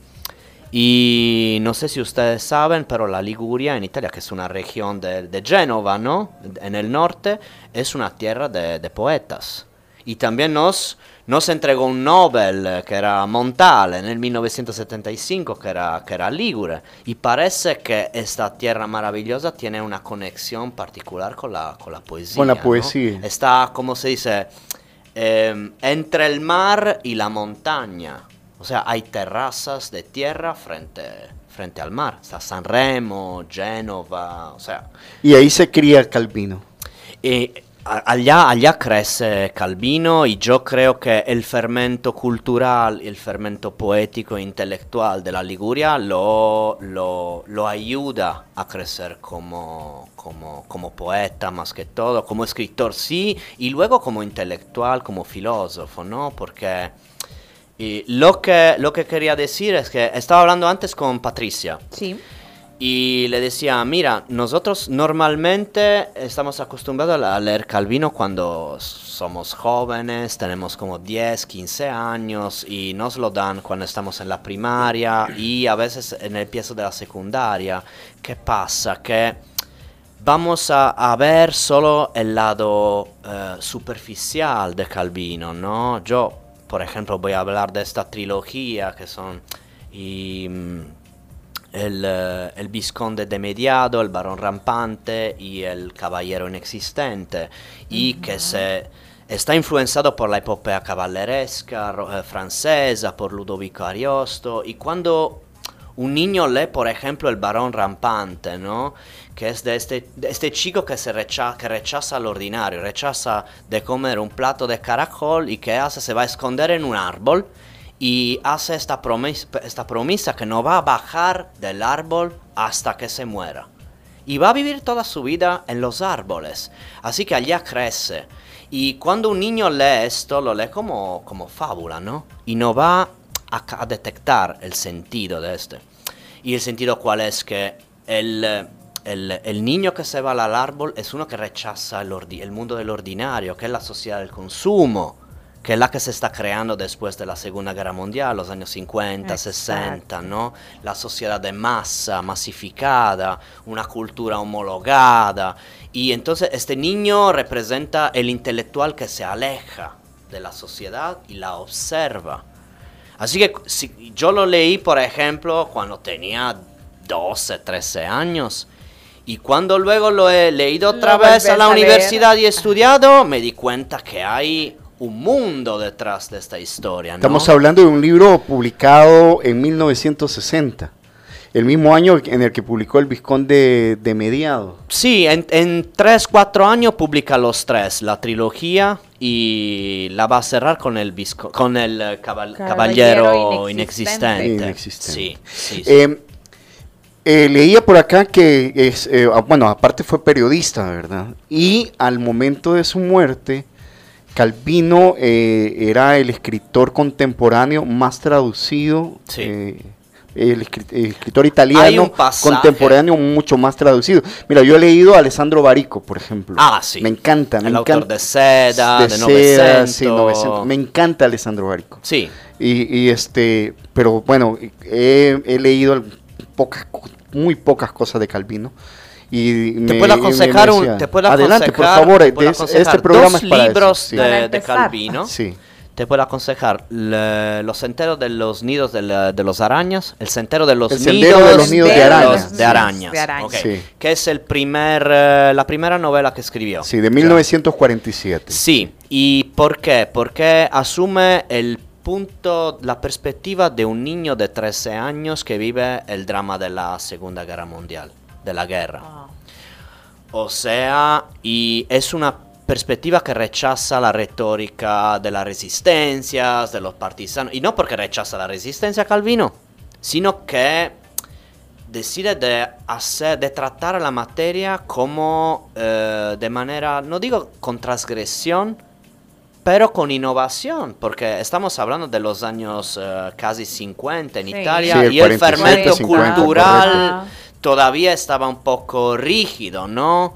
Y no sé si ustedes saben, pero la Liguria en Italia, que es una región de, de Génova, ¿no? En el norte, es una tierra de, de poetas. Y también nos, nos entregó un Nobel, eh, que era Montale, en el 1975, que era, que era Ligure. Y parece que esta tierra maravillosa tiene una conexión particular con la, con la poesía. Con la ¿no? poesía. Está, como se dice, Em, entre el mar y la montaña. O sea, hay terrazas de tierra frente, frente al mar. Está Sanremo, Génova, o sea. Y ahí se cría Calvino. Y allá, allá crece Calvino y yo creo que el fermento cultural, el fermento poético e intelectual de la Liguria lo, lo, lo ayuda a crecer como, como, como poeta más que todo, como escritor sí, y luego como intelectual, como filósofo, ¿no? Porque y lo, que, lo que quería decir es que estaba hablando antes con Patricia. Sí. Y le decía, mira, nosotros normalmente estamos acostumbrados a leer Calvino cuando somos jóvenes, tenemos como 10, 15 años y nos lo dan cuando estamos en la primaria y a veces en el piezo de la secundaria. ¿Qué pasa? Que vamos a, ver solo el lado eh, superficial de Calvino, ¿no? Yo, por ejemplo, voy a hablar de esta trilogía que son... Mm, el, eh, el Visconde de Mediado, el Barón Rampante y el Caballero Inexistente, y que se está influenciado por la epopea caballeresca eh, francesa, por Ludovico Ariosto, y cuando un niño lee, por ejemplo, el Barón Rampante, ¿no? Que es de este, de este chico que, se recha- que rechaza lo ordinario, rechaza de comer un plato de caracol y que hace, se va a esconder en un árbol y hace esta promesa, que no va a bajar del árbol hasta que se muera. Y va a vivir toda su vida en los árboles. Así que allá crece. Y cuando un niño lee esto, lo lee como, como fábula, ¿no? Y no va a, a detectar el sentido de este. Y el sentido cuál es que el, el, el niño que se va al árbol es uno que rechaza el, el mundo del ordinario, que es la sociedad del consumo que es la que se está creando después de la Segunda Guerra Mundial, los años 50, 60, ¿no? La sociedad de masa, masificada, una cultura homologada. Y entonces este niño representa el intelectual que se aleja de la sociedad y la observa. Así que si yo lo leí, por ejemplo, cuando tenía 12, 13 años. Y cuando luego lo he leído otra Lo vez a la a leer. universidad y he estudiado, me di cuenta que hay un mundo detrás de esta historia. ¿no? Estamos hablando de un libro publicado en 1960 el mismo año en el que publicó el Vizconde de Mediado. Sí, en, en tres, cuatro años publica los tres, la trilogía y la va a cerrar con el con el eh, Caballero, Inexistente. Sí, sí, em, eh, leía por acá que, es, eh, ah, bueno, aparte fue periodista, ¿verdad? Y al momento de su muerte, Calvino era el escritor contemporáneo más traducido. Sí el, escritor italiano contemporáneo mucho más traducido. Mira, yo he leído a Alessandro Barico, por ejemplo. Ah, sí. Me encanta, me el encanta. Autor de Seda, de, de Sí, 900. Me encanta Alessandro Barico. Sí. Y, este, pero bueno, he, leído pocas, muy pocas cosas de Calvino. Y te puedo aconsejar un, te puedo adelante por favor este programa dos libros de, de, Calvino sí. Te puedo aconsejar los senderos de los nidos de, los arañas, el sendero de los, nidos, de, los nidos de, arañas, de arañas, que es el primer, eh, la primera novela que escribió. Sí, de 1947. Sí, ¿y por qué? Porque asume el punto, la perspectiva de un niño de 13 años que vive el drama de la Segunda Guerra Mundial, de la guerra. Ah. O sea, y es una perspectiva que rechaza la retórica de las resistencias, de los partisanos, y no porque rechaza la resistencia Calvino, sino que decide de, hacer, de tratar la materia como eh, de manera, no digo con transgresión, pero con innovación, porque estamos hablando de los años eh, casi 50 en Italia y el fermento cultural todavía estaba un poco rígido, ¿no?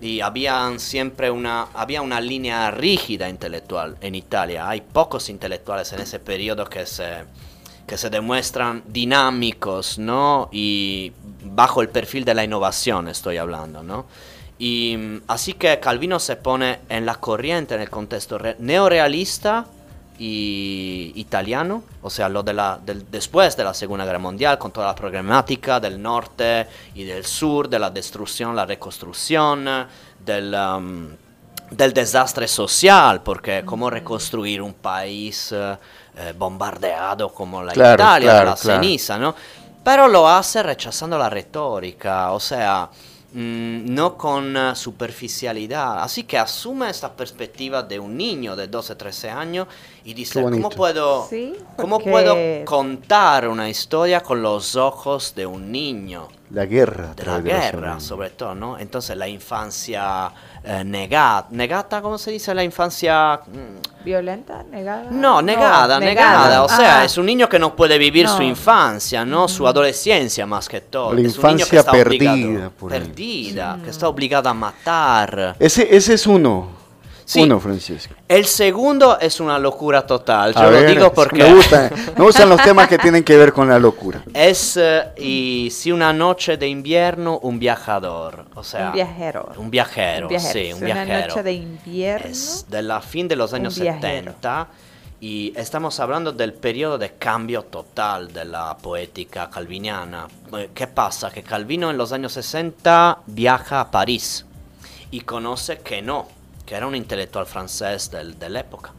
y habían siempre una, había una línea rígida intelectual en Italia. Hay pocos intelectuales en ese periodo que se, que se demuestran dinámicos, ¿no? Y bajo el perfil de la innovación estoy hablando, ¿no? Y mm, así que Calvino se pone en la corriente en el contexto neorealista y italiano, o sea, lo de la, del, después de la Segunda Guerra Mundial, con toda la problemática del norte y del sur, de la destrucción, la reconstrucción, del, um, del desastre social, porque cómo reconstruir un país eh, eh, bombardeado como la Italia, la ceniza, ¿no? Pero lo hace rechazando la retórica, o sea, Mm, no con uh, superficialidad. Así que asume esta perspectiva de un niño de 12, 13 años y dice, ¿cómo puedo, ¿cómo puedo contar una historia con los ojos de un niño? La guerra. De la guerra, sobre todo, ¿no? Entonces la infancia eh, negada, negata, ¿cómo se dice? La infancia... Mm, ¿Violenta? ¿Negada? No, negada, negada. O sea, es un niño que no puede vivir su infancia, ¿no? Su adolescencia más que todo. La infancia perdida. perdida, que está obligada a matar. Ese, ese es uno. Uno, Francisco. El segundo es una locura total. Yo lo digo porque. Me gustan, me gustan los temas que tienen que ver con la locura. Es eh, y si una noche de invierno, un viajador. O sea, un viajero. Un viajero, sí, un viajero. Una noche de invierno. Es de la fin de los años 70. Y estamos hablando del periodo de cambio total de la poética calviniana. Eh, ¿Qué pasa? Que Calvino en los años 60 viaja a París y conoce que no, que era un intelectual francés de la época.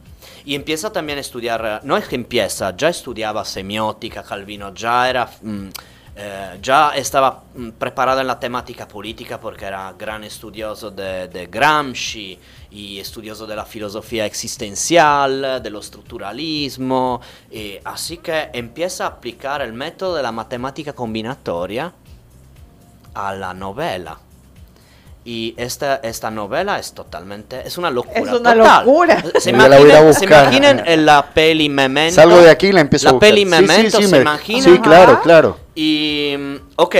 Empieza también a estudiar, no es que empieza, ya estudiaba semiótica, Calvino, ya era... Mm, eh, ya estaba mm, preparado en la temática política porque era gran estudioso de, Gramsci y estudioso de la filosofía existencial, de lo estructuralismo, que empieza a aplicar el método de la matemática combinatoria a la novela. Y esta, esta novela es totalmente, es una locura. Es una locura. Se imaginen, se imaginen en la peli Memento. Salgo de aquí y la empiezo la a buscar. peli Memento, sí, sí, ¿se imaginan? Sí, claro, claro. Y, ok,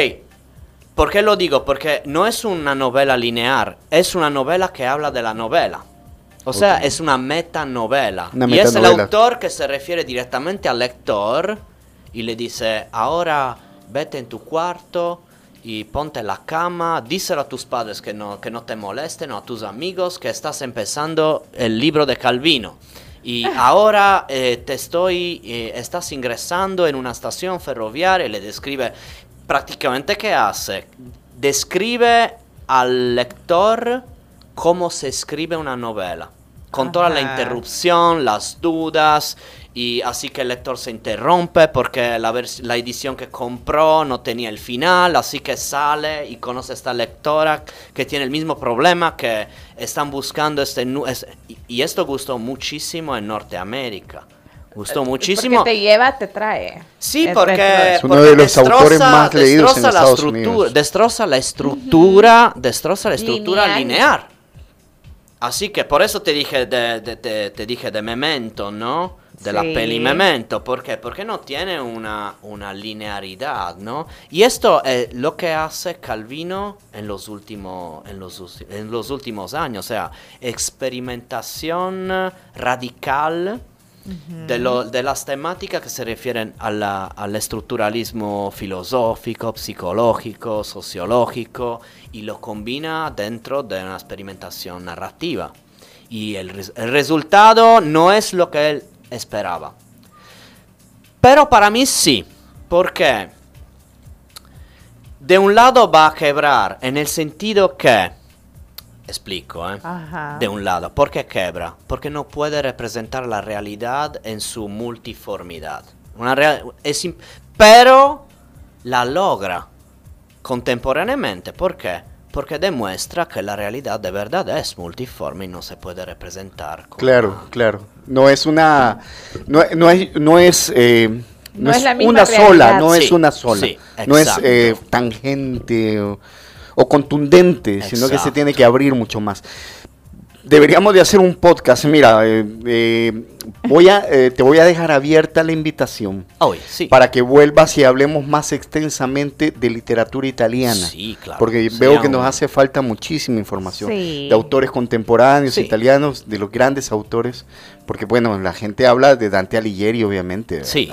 ¿por qué lo digo? Porque no es una novela lineal, es una novela que habla de la novela. O sea, es una metanovela. Una y es el autor que se refiere directamente al lector y le dice, ahora vete en tu cuarto y ponte en la cama, díselo a tus padres que no, que no te molesten o a tus amigos que estás empezando el libro de Calvino. Y ahora eh, te estoy, eh, estás ingresando en una estación ferroviaria y le describe prácticamente qué hace. Describe al lector cómo se escribe una novela. con toda la interrupción, las dudas, y así que el lector se interrumpe porque la, la, edición que compró no tenía el final, así que sale y conoce a esta lectora que tiene el mismo problema, que están buscando este... y esto gustó muchísimo en Norteamérica. Gustó muchísimo. Porque te lleva, te trae. Sí, porque es uno de los autores más leídos en Estados Unidos. Destroza la estructura, destroza la estructura lineal. Así que por eso te dije de, te, dije de Memento, ¿no? De la peli Memento. ¿Por qué? Porque no tiene una, una linearidad, ¿no? Y esto es lo que hace Calvino en los, últimos, en, los, en los últimos años. O sea, experimentación radical de, lo, de, las temáticas que se refieren al estructuralismo filosófico, psicológico, sociológico y lo combina dentro de una experimentación narrativa. Y el, el resultado no es lo que él esperaba. Pero para mí sí, porque de un lado va a quebrar en el sentido que Explico, ¿eh? De un lado, ¿por qué quebra? Porque no puede representar la realidad en su multiformidad. Una es pero la logra contemporáneamente. ¿Por qué? Porque demuestra que la realidad de verdad es multiforme y no se puede representar. claro, claro. No es una. No, no es. No es eh, no, es, una sola, no es una sola. no es eh, tangente. O, o contundente, sino que se tiene que abrir mucho más. Deberíamos de hacer un podcast. Mira, eh, eh, voy a, eh, te voy a dejar abierta la invitación para que vuelvas y hablemos más extensamente de literatura italiana. Sí, claro. Porque veo que nos hace falta muchísima información de autores contemporáneos italianos, de los grandes autores. Porque bueno, la gente habla de Dante Alighieri, obviamente. Sí.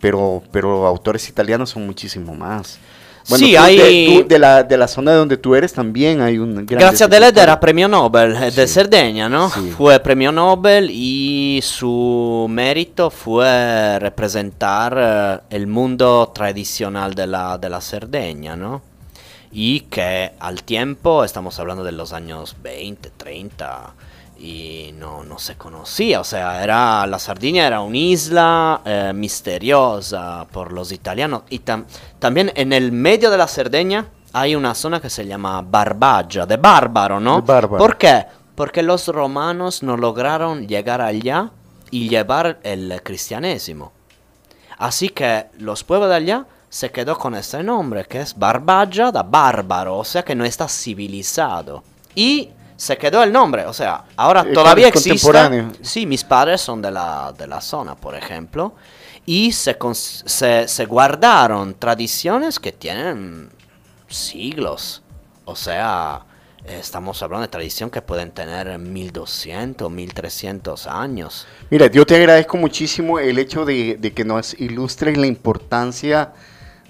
Pero, pero autores italianos son muchísimo más sí, hay... De, la, de la zona de donde tú eres también hay un gran... Gracias Deled era premio Nobel eh, de Cerdeña, ¿no? Fue premio Nobel y su mérito fue representar eh, el mundo tradicional de la, de la Cerdeña, ¿no? Y que al tiempo, estamos hablando de los años 20, 30, y no, no se conocía, o sea, era, la Sardinia era una isla eh, misteriosa por los italianos y también en el medio de la Cerdeña hay una zona que se llama Barbagia, de bárbaro, ¿no? ¿Por qué? Porque los romanos no lograron llegar allá y llevar el cristianismo. Así que los pueblos de allá se quedó con este nombre que es Barbagia da bárbaro, o sea que no está civilizado. Y se quedó el nombre, o sea, ahora eh, todavía existe. Sí, mis padres son de la, de la zona, por ejemplo, y se, se, se guardaron tradiciones que tienen siglos, o sea, estamos hablando de tradición que pueden tener 1200, 1300 años. Mira, yo te agradezco muchísimo el hecho de, de que nos ilustres la importancia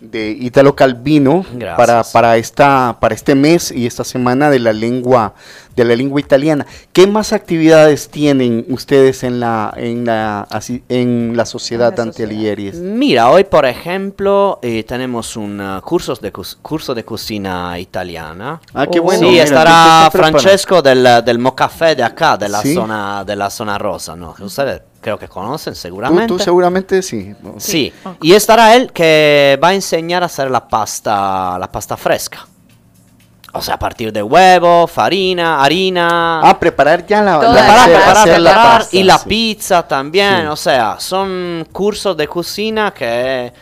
de Italo Calvino para, para, esta, para este mes y esta semana de la lengua de la lengua italiana. ¿Qué más actividades tienen ustedes en la en la en la sociedad Dante Mira, hoy por ejemplo eh, tenemos un uh, curso de curso de cocina italiana. Ah, qué bueno. Sí, estará Francesco del, del Mocafé de acá, de la zona de la zona rosa, ¿no? Ustedes creo que conocen seguramente. Tú, seguramente sí. Sí. Y estará él que va a enseñar a hacer la pasta, la pasta fresca. O sea, a partir de huevo, farina, harina. Ah, preparar ya la, preparar, preparar, preparar y la pizza también. O sea, son cursos de cocina que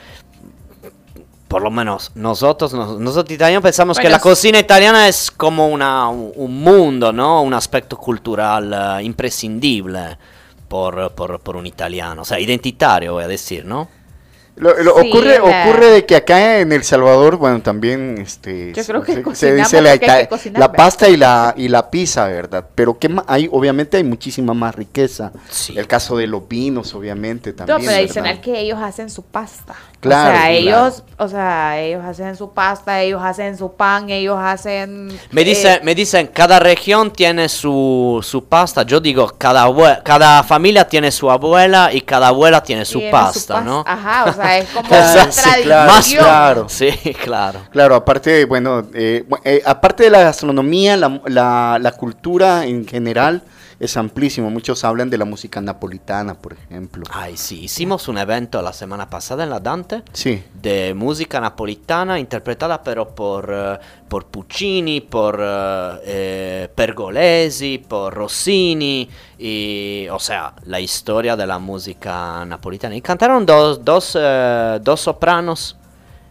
por lo menos nosotros, nosotros italianos pensamos que la cocina italiana es como una, un mundo, ¿no? Un aspecto cultural uh, imprescindible por, por, por, un italiano, o sea, identitario, voy a decir, ¿no? ocurre, ocurre de que acá en El Salvador, bueno, también este, se, dice la, pasta y la y la pizza, ¿verdad? Pero que hay, obviamente hay muchísima más riqueza. El caso de los vinos, obviamente, también. No, pero adicional que ellos hacen su pasta. Claro, o sea, ellos, o sea, ellos hacen su pasta, ellos hacen su pan, ellos hacen... Me eh, dicen, me dicen, cada región tiene su, su pasta. Yo digo, cada, cada familia tiene su abuela y cada abuela tiene su, pasta, ¿no? Ajá, o sea, es como una tradición. Más claro. Sí, claro. Claro, aparte, bueno, eh, eh, aparte de la gastronomía, la, la, la cultura en general es amplísimo. Muchos hablan de la música napolitana, por ejemplo. Ay, sí, hicimos un evento la semana pasada en la Dante Sí. de música napolitana interpretada pero por, eh, por Puccini, por eh, eh, Pergolesi, por Rossini, y, o sea, la historia de la música napolitana. Y cantaron dos, dos, dos sopranos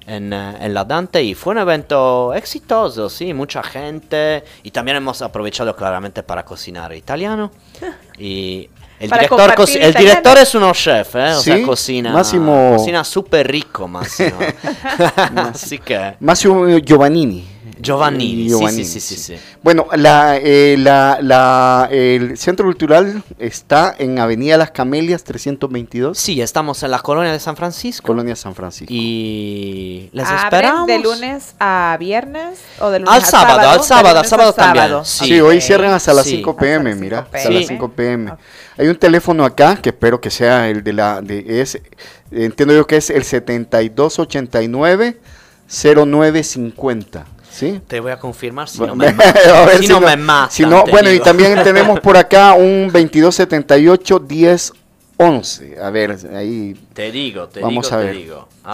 en, eh, en la Dante y fue un evento exitoso, sí, mucha gente. Y también hemos aprovechado claramente para cocinar italiano. Y el director, compartir coci- el italiano. director es uno chef, ¿eh? O Sí, sea, cocina, Massimo- cocina súper rico, Massimo. Así que... Massimo Giovannini. Giovannini, sí, Giovannini, sí, sí, sí, sí. Bueno, la, eh, la, la- el Centro Cultural está en Avenida Las Camelias 322. Sí, estamos en la colonia de San Francisco. Colonia San Francisco. Y les ¿Abren esperamos. de lunes a viernes o de lunes Al a sábado, al sábado, al lunes a sábado también. sábado. Sí, Sí. hoy cierran hasta las Sí. 5 pm, mira, hasta las PM. 5 pm. Hay un teléfono acá que espero que sea el de la de es entiendo yo que es el 7289 0950, ¿sí? Te voy a confirmar si Bueno, no me, si no me matan. si no, bueno, y también tenemos por acá un 2278 1011. A ver, ahí Te digo, te vamos digo, a te ver.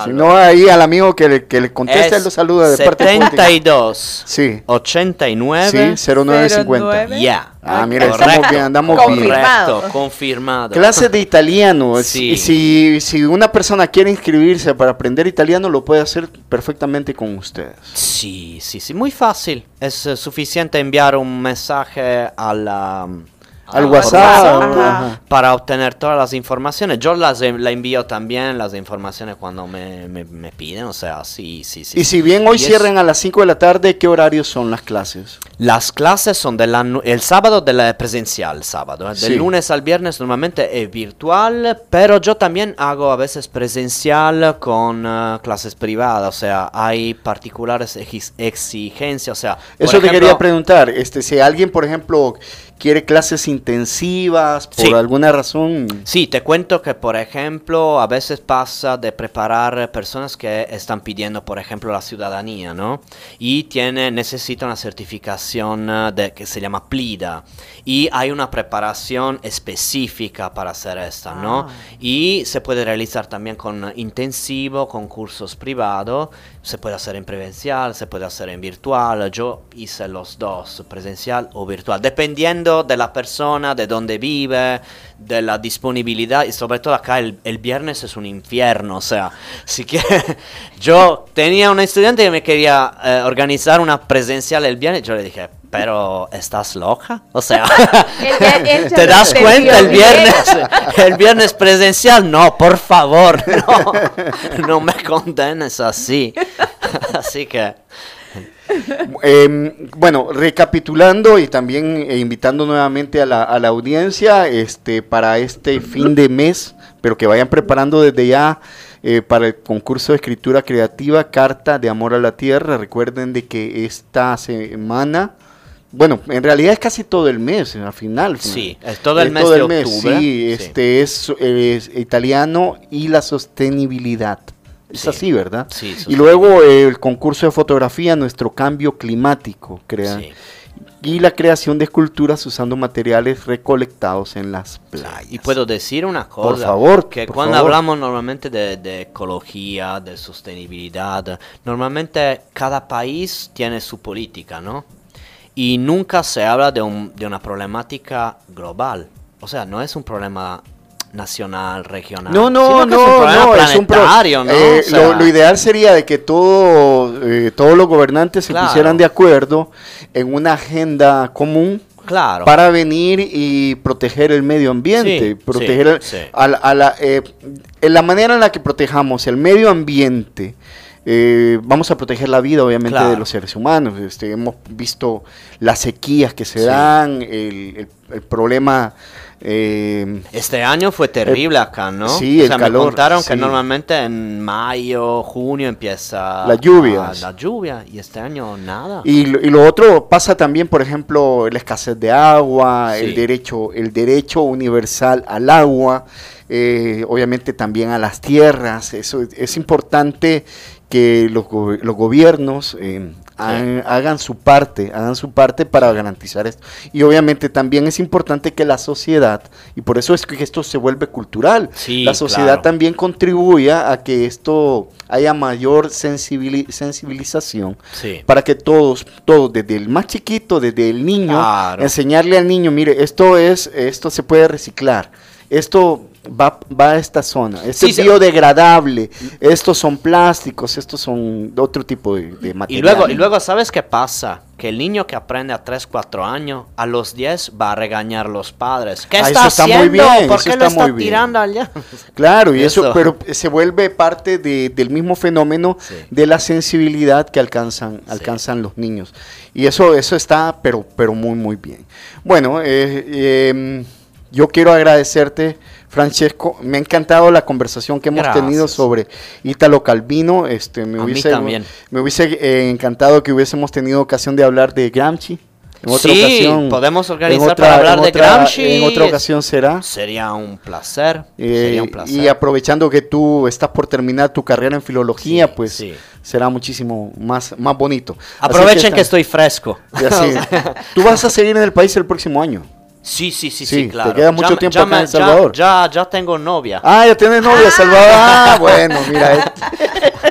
Si no, ahí al amigo que le, que le conteste, Es él lo saluda de parte pública. 72 Sí. 89 Sí, 0950. Ya. Ah, mira, Correcto. estamos bien, andamos bien. Correcto, confirmado. Clases de italiano. Sí. Y si, si una persona quiere inscribirse para aprender italiano, lo puede hacer perfectamente con ustedes. Sí, sí, sí, muy fácil. Es eh, suficiente enviar un mensaje a la, Al a la WhatsApp, para obtener todas las informaciones. Yo las la envío también, las informaciones cuando me, me- me piden, o sea, sí, sí, sí. Y si bien hoy es- cierran a las 5 de la tarde, ¿qué horarios son las clases? Las clases son del el sábado de la presencial, sábado. ¿eh? Del Sí. lunes al viernes normalmente es virtual, pero yo también hago a veces presencial con eh, clases privadas, o sea, hay particulares exigencias, o sea... Eso te quería preguntar. Este, si alguien, por ejemplo, quiere clases intensivas por Sí. alguna razón. Sí, te cuento que, por ejemplo, a veces pasa de preparar personas que están pidiendo, por ejemplo, la ciudadanía, ¿no? Y tiene, necesita una certificación eh, de, que se llama PLIDA. Y hay una preparación específica para hacer esta, ¿no? Y se puede realizar también con intensivo, con cursos privados. Se puede hacer en presencial, se puede hacer en virtual. Yo hice los dos, presencial o virtual, dependiendo de la persona, de dónde vive, de la disponibilidad. Y sobre todo acá el, el viernes es un infierno. O sea, si que yo tenía un estudiante que me quería eh, organizar una presencial el viernes. Yo le dije, pero ¿estás loca? O sea, Él- él ya ¿te das cuenta el viernes? El viernes presencial, no, por favor, no, no me condenes así. Así que, Em, bueno, recapitulando y también eh, invitando nuevamente a la, a la audiencia este, para este fin de mes, pero que vayan preparando desde ya eh, para el concurso de escritura creativa Carta de Amor a la Tierra. Recuerden de que esta semana, bueno, en realidad es casi todo el mes, al final. Sí, es todo el mes de octubre. Sí, Sí. este es, es italiano y la sostenibilidad. Es Sí. así, ¿verdad? Sí, y luego eh, el concurso de fotografía, nuestro cambio climático, crea, Sí. y la creación de esculturas usando materiales recolectados en las playas. y puedo decir una cosa. Por favor, Que por cuando favor. hablamos normalmente de, de ecología, de sostenibilidad, normalmente cada país tiene su política, ¿no? Y nunca se habla de, un- de una problemática global. O sea, no es un problema nacional, regional. No, no, no, es un problema no, es un planetario, ¿no? eh, O sea, lo, lo ideal sería de que todo, eh, todos los gobernantes se Claro. pusieran de acuerdo en una agenda común Claro. para venir y proteger el medio ambiente, Sí, proteger sí, el- sí. a la- a la, eh, en la manera en la que protejamos el medio ambiente. Eh, vamos a proteger la vida, obviamente, Claro. de los seres humanos. Este, hemos visto las sequías que se Sí. dan, el, el- el problema eh, Este año fue terrible acá, ¿no? sí, o el sea, calor, me contaron que normalmente en mayo, junio empieza Las lluvias. a- la lluvia y este año nada. Y, lo- y lo otro pasa también, por ejemplo, la escasez de agua, el derecho, el derecho universal al agua, eh, obviamente también a las tierras. Eso es, es importante que los, go- los gobiernos eh, hagan su parte, hagan su parte para garantizar esto. Y obviamente también es importante que la sociedad, y por eso es que esto se vuelve cultural, la sociedad también contribuya a que esto haya mayor sensibilización para que todos, todos, desde el más chiquito, desde el niño, enseñarle al niño, mire, esto es, esto se puede reciclar, esto va, va a esta zona. Esto es biodegradable. Estos son plásticos, estos son otro tipo de, de material. Y luego, y luego, ¿sabes qué pasa? Que el niño que aprende a 3, 4 años, a los 10 va a regañar a los padres. ¿Qué ah, está, haciendo? Muy bien, ¿Por qué está lo está tirando allá? Claro, y eso, pero se vuelve parte de, del mismo fenómeno de la sensibilidad que alcanzan, alcanzan los niños. Y eso, eso está, pero, pero muy, muy bien. Bueno, eh, em, yo quiero agradecerte Francesco, me ha encantado la conversación que hemos tenido sobre Ítalo Calvino. Este, me hubiese, Me hubiese eh, encantado que hubiésemos tenido ocasión de hablar de Gramsci. En otra sí, ocasión, podemos organizar para hablar de Gramsci. En otra ocasión será. Sería un placer. Eh, sería un placer. Y aprovechando que tú estás por terminar tu carrera en filología, pues será muchísimo más, más bonito. Aprovechen que, estoy fresco. tú vas a seguir en el país el próximo año. Sí, sí, sí, sí, claro. Te queda mucho tiempo acá en El Salvador. Ya, ya, tengo novia. Ah, ya tienes novia, Salvador. Ah, bueno, mira.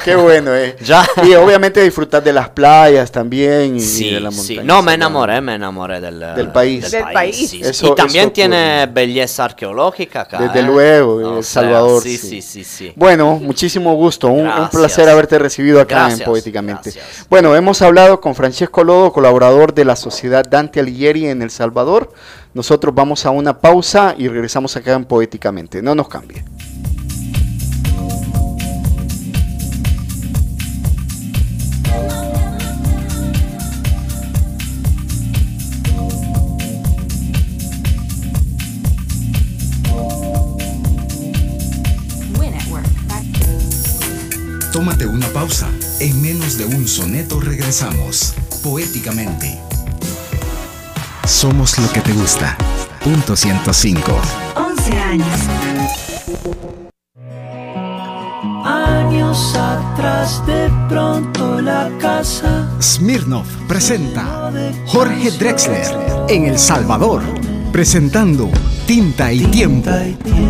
Eh. Qué bueno, eh. Ya. Y obviamente disfrutar de las playas también y, de la montaña. Sí. No, me enamoré, me enamoré del, del país. Del, país. y también tiene belleza arqueológica acá. Desde ¿eh? luego, El Salvador. Sí, sí, sí, sí, Bueno, muchísimo gusto. Un, un, placer haberte recibido acá en Poéticamente. Bueno, hemos hablado con Francesco Lodo, colaborador de la Sociedad Dante Alighieri en El Salvador. Nosotros vamos a una pausa y regresamos acá en Poéticamente. No nos cambie. Tómate una pausa. En menos de un soneto regresamos. Poéticamente. Somos lo que te gusta. Punto 105. 11 años. Años atrás de pronto la casa. Smirnov presenta Jorge Drexler en El Salvador. Presentando Tinta y Tiempo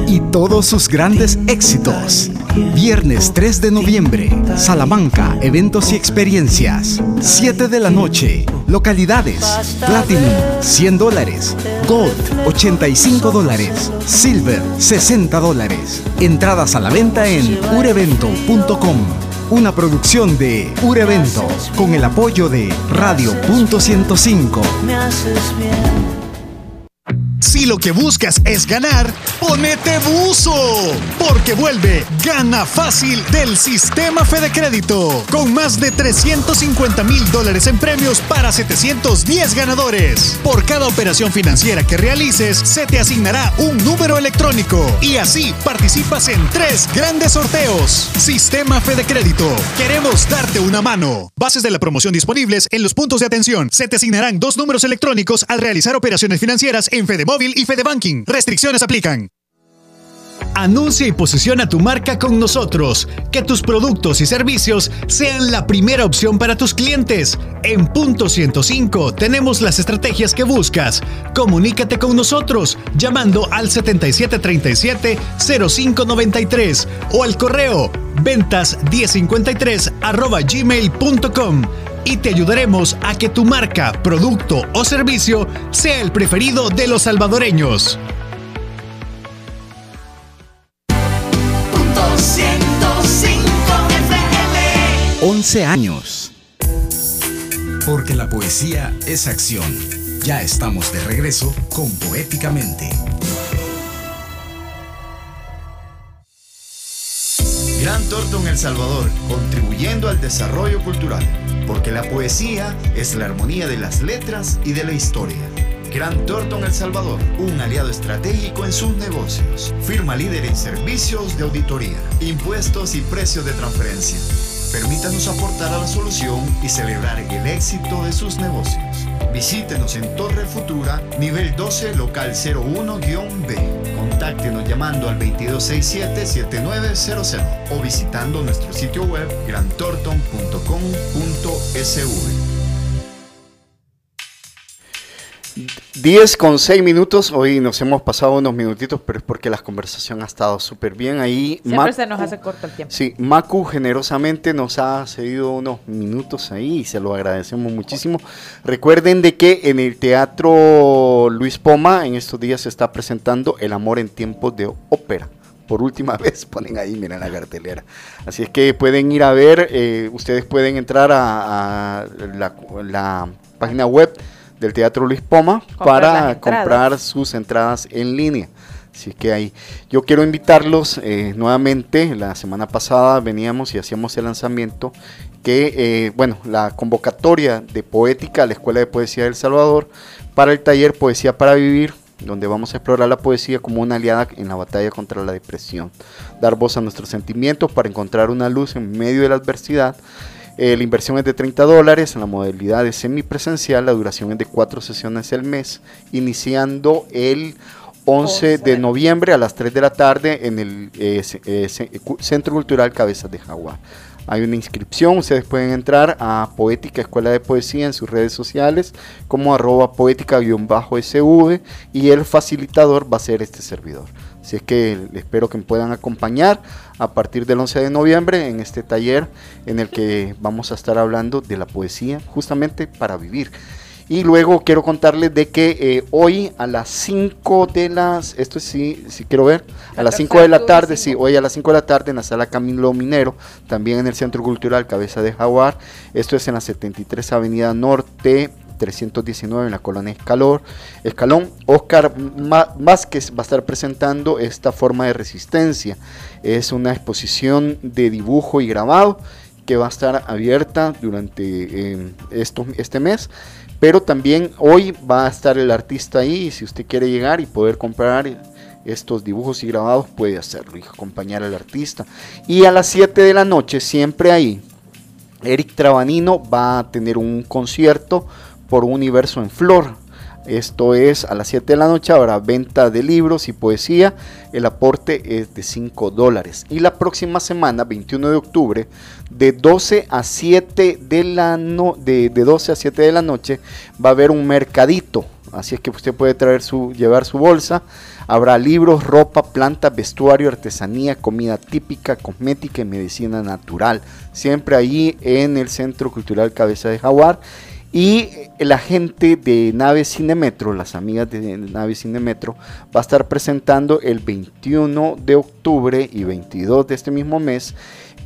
y todos sus grandes éxitos. Viernes 3 de noviembre, Salamanca, eventos y experiencias. 7 de la noche, localidades. Platinum, 100 dólares. Gold, 85 dólares. Silver, 60 dólares. Entradas a la venta en urevento.com. Una producción de Urevento con el apoyo de Radio Punto 105. Si lo que buscas es ganar, ponete buzo, porque vuelve Gana Fácil del Sistema Fede Crédito, con más de 350 mil dólares en premios para 710 ganadores. Por cada operación financiera que realices, se te asignará un número electrónico y así participas en tres grandes sorteos. Sistema Fede Crédito, queremos darte una mano. Bases de la promoción disponibles en los puntos de atención. Se te asignarán dos números electrónicos al realizar operaciones financieras en Fede Móvil y Fede Banking. Restricciones aplican. Anuncia y posiciona tu marca con nosotros. Que tus productos y servicios sean la primera opción para tus clientes. En Punto 105 tenemos las estrategias que buscas. Comunícate con nosotros llamando al 7737-0593 o al correo ventas 1053 gmail.com y te ayudaremos a que tu marca, producto o servicio sea el preferido de los salvadoreños. 11 años. Porque la poesía es acción. Ya estamos de regreso con Poéticamente. Gran Torto en El Salvador, contribuyendo al desarrollo cultural. Porque la poesía es la armonía de las letras y de la historia. Gran Torton El Salvador, un aliado estratégico en sus negocios. Firma líder en servicios de auditoría, impuestos y precios de transferencia. Permítanos aportar a la solución y celebrar el éxito de sus negocios. Visítenos en Torre Futura, nivel 12, local 01-B. Contáctenos llamando al 2267-7900 o visitando nuestro sitio web grantorton.com.sv. 10 con 6 minutos, hoy nos hemos pasado unos minutitos, pero es porque la conversación ha estado súper bien ahí. Siempre se nos hace corto el tiempo. Sí, Macu generosamente nos ha cedido unos minutos ahí y se lo agradecemos muchísimo. Recuerden de que en el Teatro Luis Poma en estos días se está presentando El amor en tiempos de ópera por última vez, ponen ahí, miren la cartelera. Así es que pueden ir a ver, eh, ustedes pueden entrar a, la, la, página web del Teatro Luis Poma para comprar sus entradas en línea. Así que ahí, yo quiero invitarlos eh, nuevamente. La semana pasada veníamos y hacíamos el lanzamiento que, eh, bueno, la convocatoria de poética a la Escuela de Poesía del Salvador para el taller Poesía para Vivir, donde vamos a explorar la poesía como una aliada en la batalla contra la depresión, dar voz a nuestros sentimientos para encontrar una luz en medio de la adversidad eh, la inversión es de 30 dólares en la modalidad de semipresencial. La duración es de cuatro sesiones al mes, iniciando el 11 de noviembre a las 3 de la tarde en el eh, eh, Centro Cultural Cabezas de Jaguar. Hay una inscripción, ustedes pueden entrar a Poética Escuela de Poesía en sus redes sociales como arroba poética-sv y el facilitador va a ser este servidor. Así es que espero que me puedan acompañar a partir del 11 de noviembre en este taller en el que vamos a estar hablando de la poesía justamente para vivir. Y luego quiero contarles de que eh, hoy a las 5 de las, esto sí, sí quiero ver, a las 5 de la tarde, sí, hoy a las 5 de la tarde en la sala Camilo Minero, también en el Centro Cultural Cabeza de Jaguar, esto es en la 73 Avenida Norte, 319 en la colonia Escalor, Escalón. Oscar Vázquez va a estar presentando esta forma de resistencia. Es una exposición de dibujo y grabado que va a estar abierta durante eh, este mes. Pero también hoy va a estar el artista ahí si usted quiere llegar y poder comprar estos dibujos y grabados puede hacerlo y acompañar al artista. Y a las 7 de la noche, siempre ahí, Eric Trabanino va a tener un concierto por un universo en flor. Esto es a las 7 de la noche, habrá venta de libros y poesía. El aporte es de 5 dólares. Y la próxima semana, 21 de octubre, de 12 a 7 de la no, de, 12 a 7 de la noche, va a haber un mercadito. Así es que usted puede traer su, llevar su bolsa. Habrá libros, ropa, plantas, vestuario, artesanía, comida típica, cosmética y medicina natural. Siempre ahí en el Centro Cultural Cabeza de Jaguar. Y la gente de Nave Cinemetro, las amigas de Nave Cinemetro, va a estar presentando el 21 de octubre y 22 de este mismo mes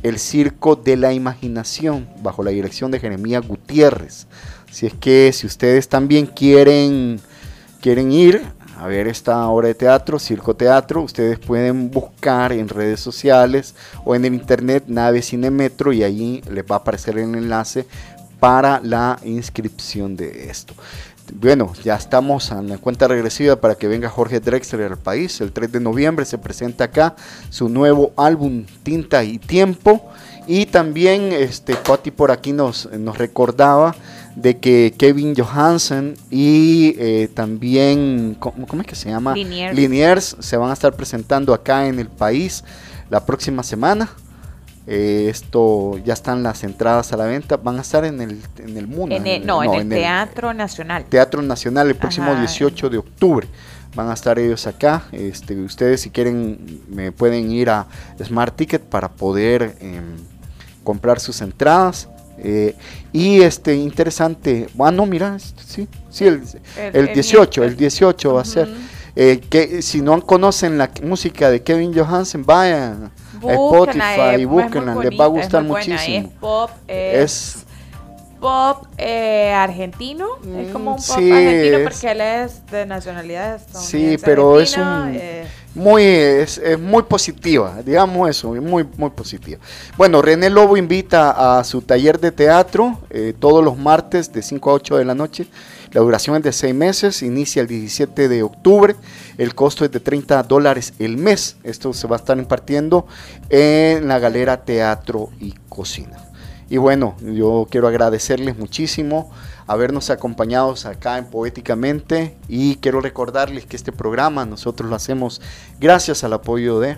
el Circo de la Imaginación, bajo la dirección de Jeremías Gutiérrez. Así es que si ustedes también quieren, quieren ir a ver esta obra de teatro, Circo Teatro, ustedes pueden buscar en redes sociales o en el internet Nave Cinemetro y ahí les va a aparecer el enlace para la inscripción de esto. Bueno, ya estamos en la cuenta regresiva para que venga Jorge Drexler al país. El 3 de noviembre se presenta acá su nuevo álbum Tinta y Tiempo. Y también este Patti por aquí nos, nos recordaba de que Kevin Johansen y eh, también, ¿cómo, es que se llama? Liniers se van a estar presentando acá en el país la próxima semana. Eh, esto ya están las entradas a la venta, van a estar en el, en el mundo. no, en el Teatro Nacional. Teatro Nacional el próximo 18 de octubre. Van a estar ellos acá. Este, ustedes si quieren me pueden ir a Smart Ticket para poder em, comprar sus entradas. Eh, y este interesante, bueno, ah, mira, sí, sí, el, el, 18, el 18 va a ser. Eh, que si no conocen la música de Kevin Johansen, vayan Spotify, y búsquenla, les va a gustar muchísimo. Es pop, es, pop eh, argentino, es como un pop argentino porque él es de nacionalidad Sí, pero es un eh. muy es, muy positiva, digamos eso, muy muy positiva. Bueno, René Lobo invita a su taller de teatro eh, todos los martes de 5 a 8 de la noche. La duración es de 6 meses, inicia el 17 de octubre. El costo es de 30 dólares el mes. Esto se va a estar impartiendo en la galera Teatro y Cocina. Y bueno, yo quiero agradecerles muchísimo habernos acompañado acá en Poéticamente y quiero recordarles que este programa nosotros lo hacemos gracias al apoyo de...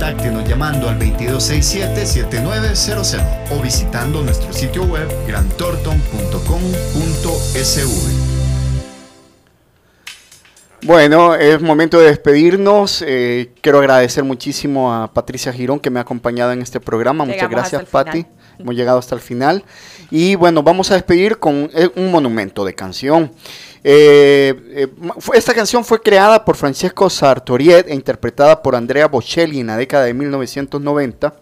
Contáctenos llamando al 2267-7900 o visitando nuestro sitio web grantorton.com.sv. Bueno, es momento de despedirnos. Eh, quiero agradecer muchísimo a Patricia Girón que me ha acompañado en este programa. Muchas gracias, Patti. Hemos llegado hasta el final. Y bueno, vamos a despedir con eh, un monumento de canción. Eh, esta canción fue creada por Francesco Sartoriet e interpretada por Andrea Bocelli en la década de 1990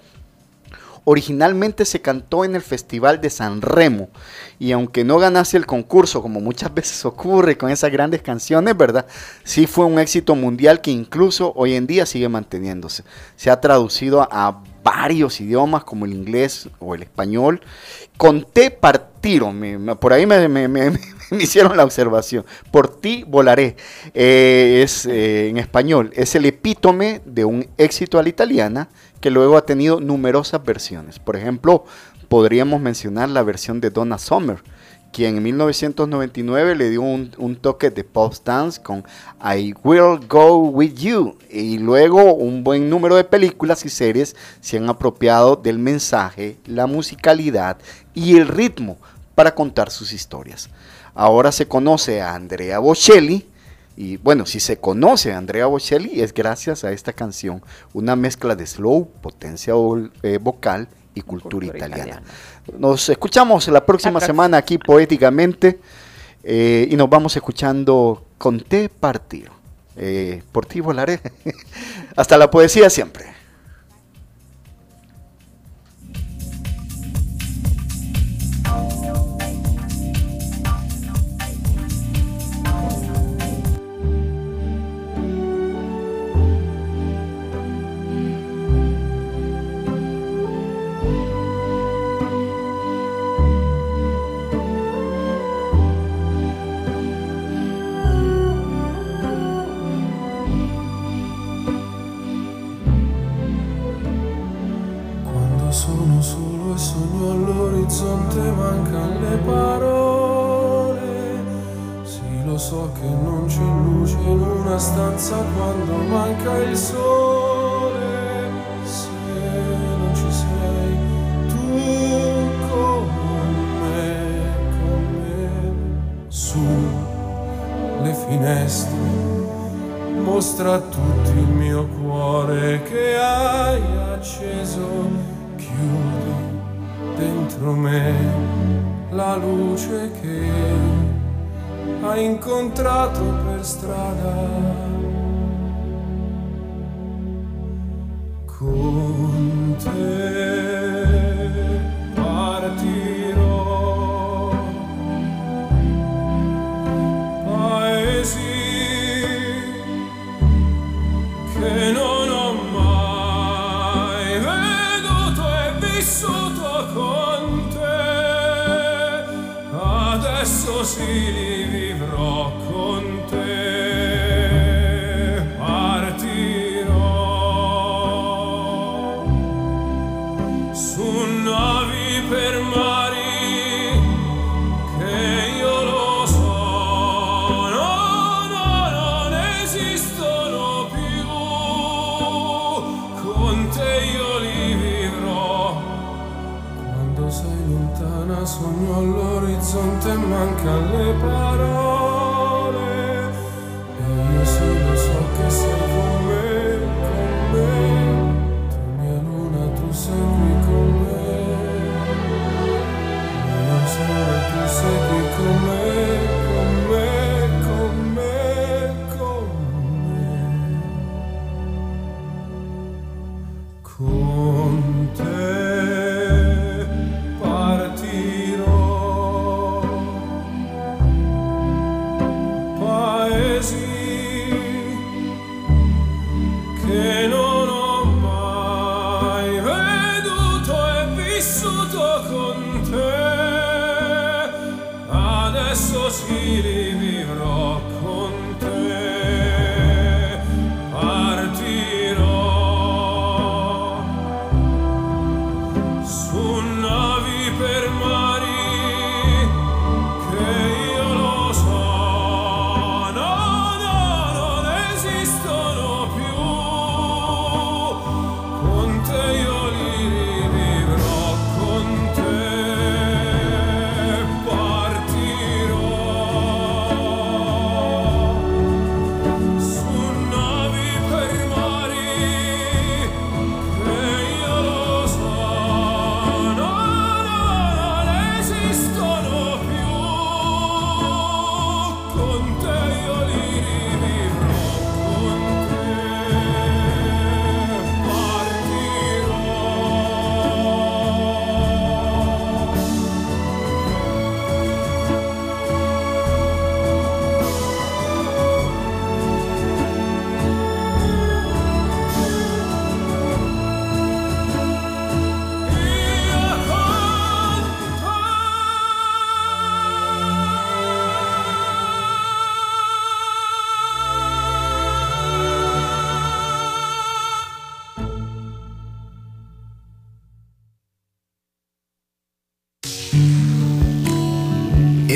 originalmente se cantó en el Festival de San Remo y aunque no ganase el concurso, como muchas veces ocurre con esas grandes canciones, ¿verdad? Sí fue un éxito mundial que incluso hoy en día sigue manteniéndose. Se ha traducido a, varios idiomas como el inglés o el español. Conté partiro, por ahí me, hicieron la observación. Por ti volaré. Eh, es eh, en español. Es el epítome de un éxito a la italiana que luego ha tenido numerosas versiones. Por ejemplo, podríamos mencionar la versión de Donna Summer, quien en 1999 le dio un, toque de pop dance con I Will Go With You. Y luego un buen número de películas y series se han apropiado del mensaje, la musicalidad y el ritmo para contar sus historias. Ahora se conoce a Andrea Bocelli, y bueno, si se conoce a Andrea Bocelli es gracias a esta canción, una mezcla de slow, potencia eh, vocal y cultura, italiana. Nos escuchamos la próxima semana aquí poéticamente eh, y nos vamos escuchando con Te Partir. Eh, por ti volaré. Hasta la poesía siempre. so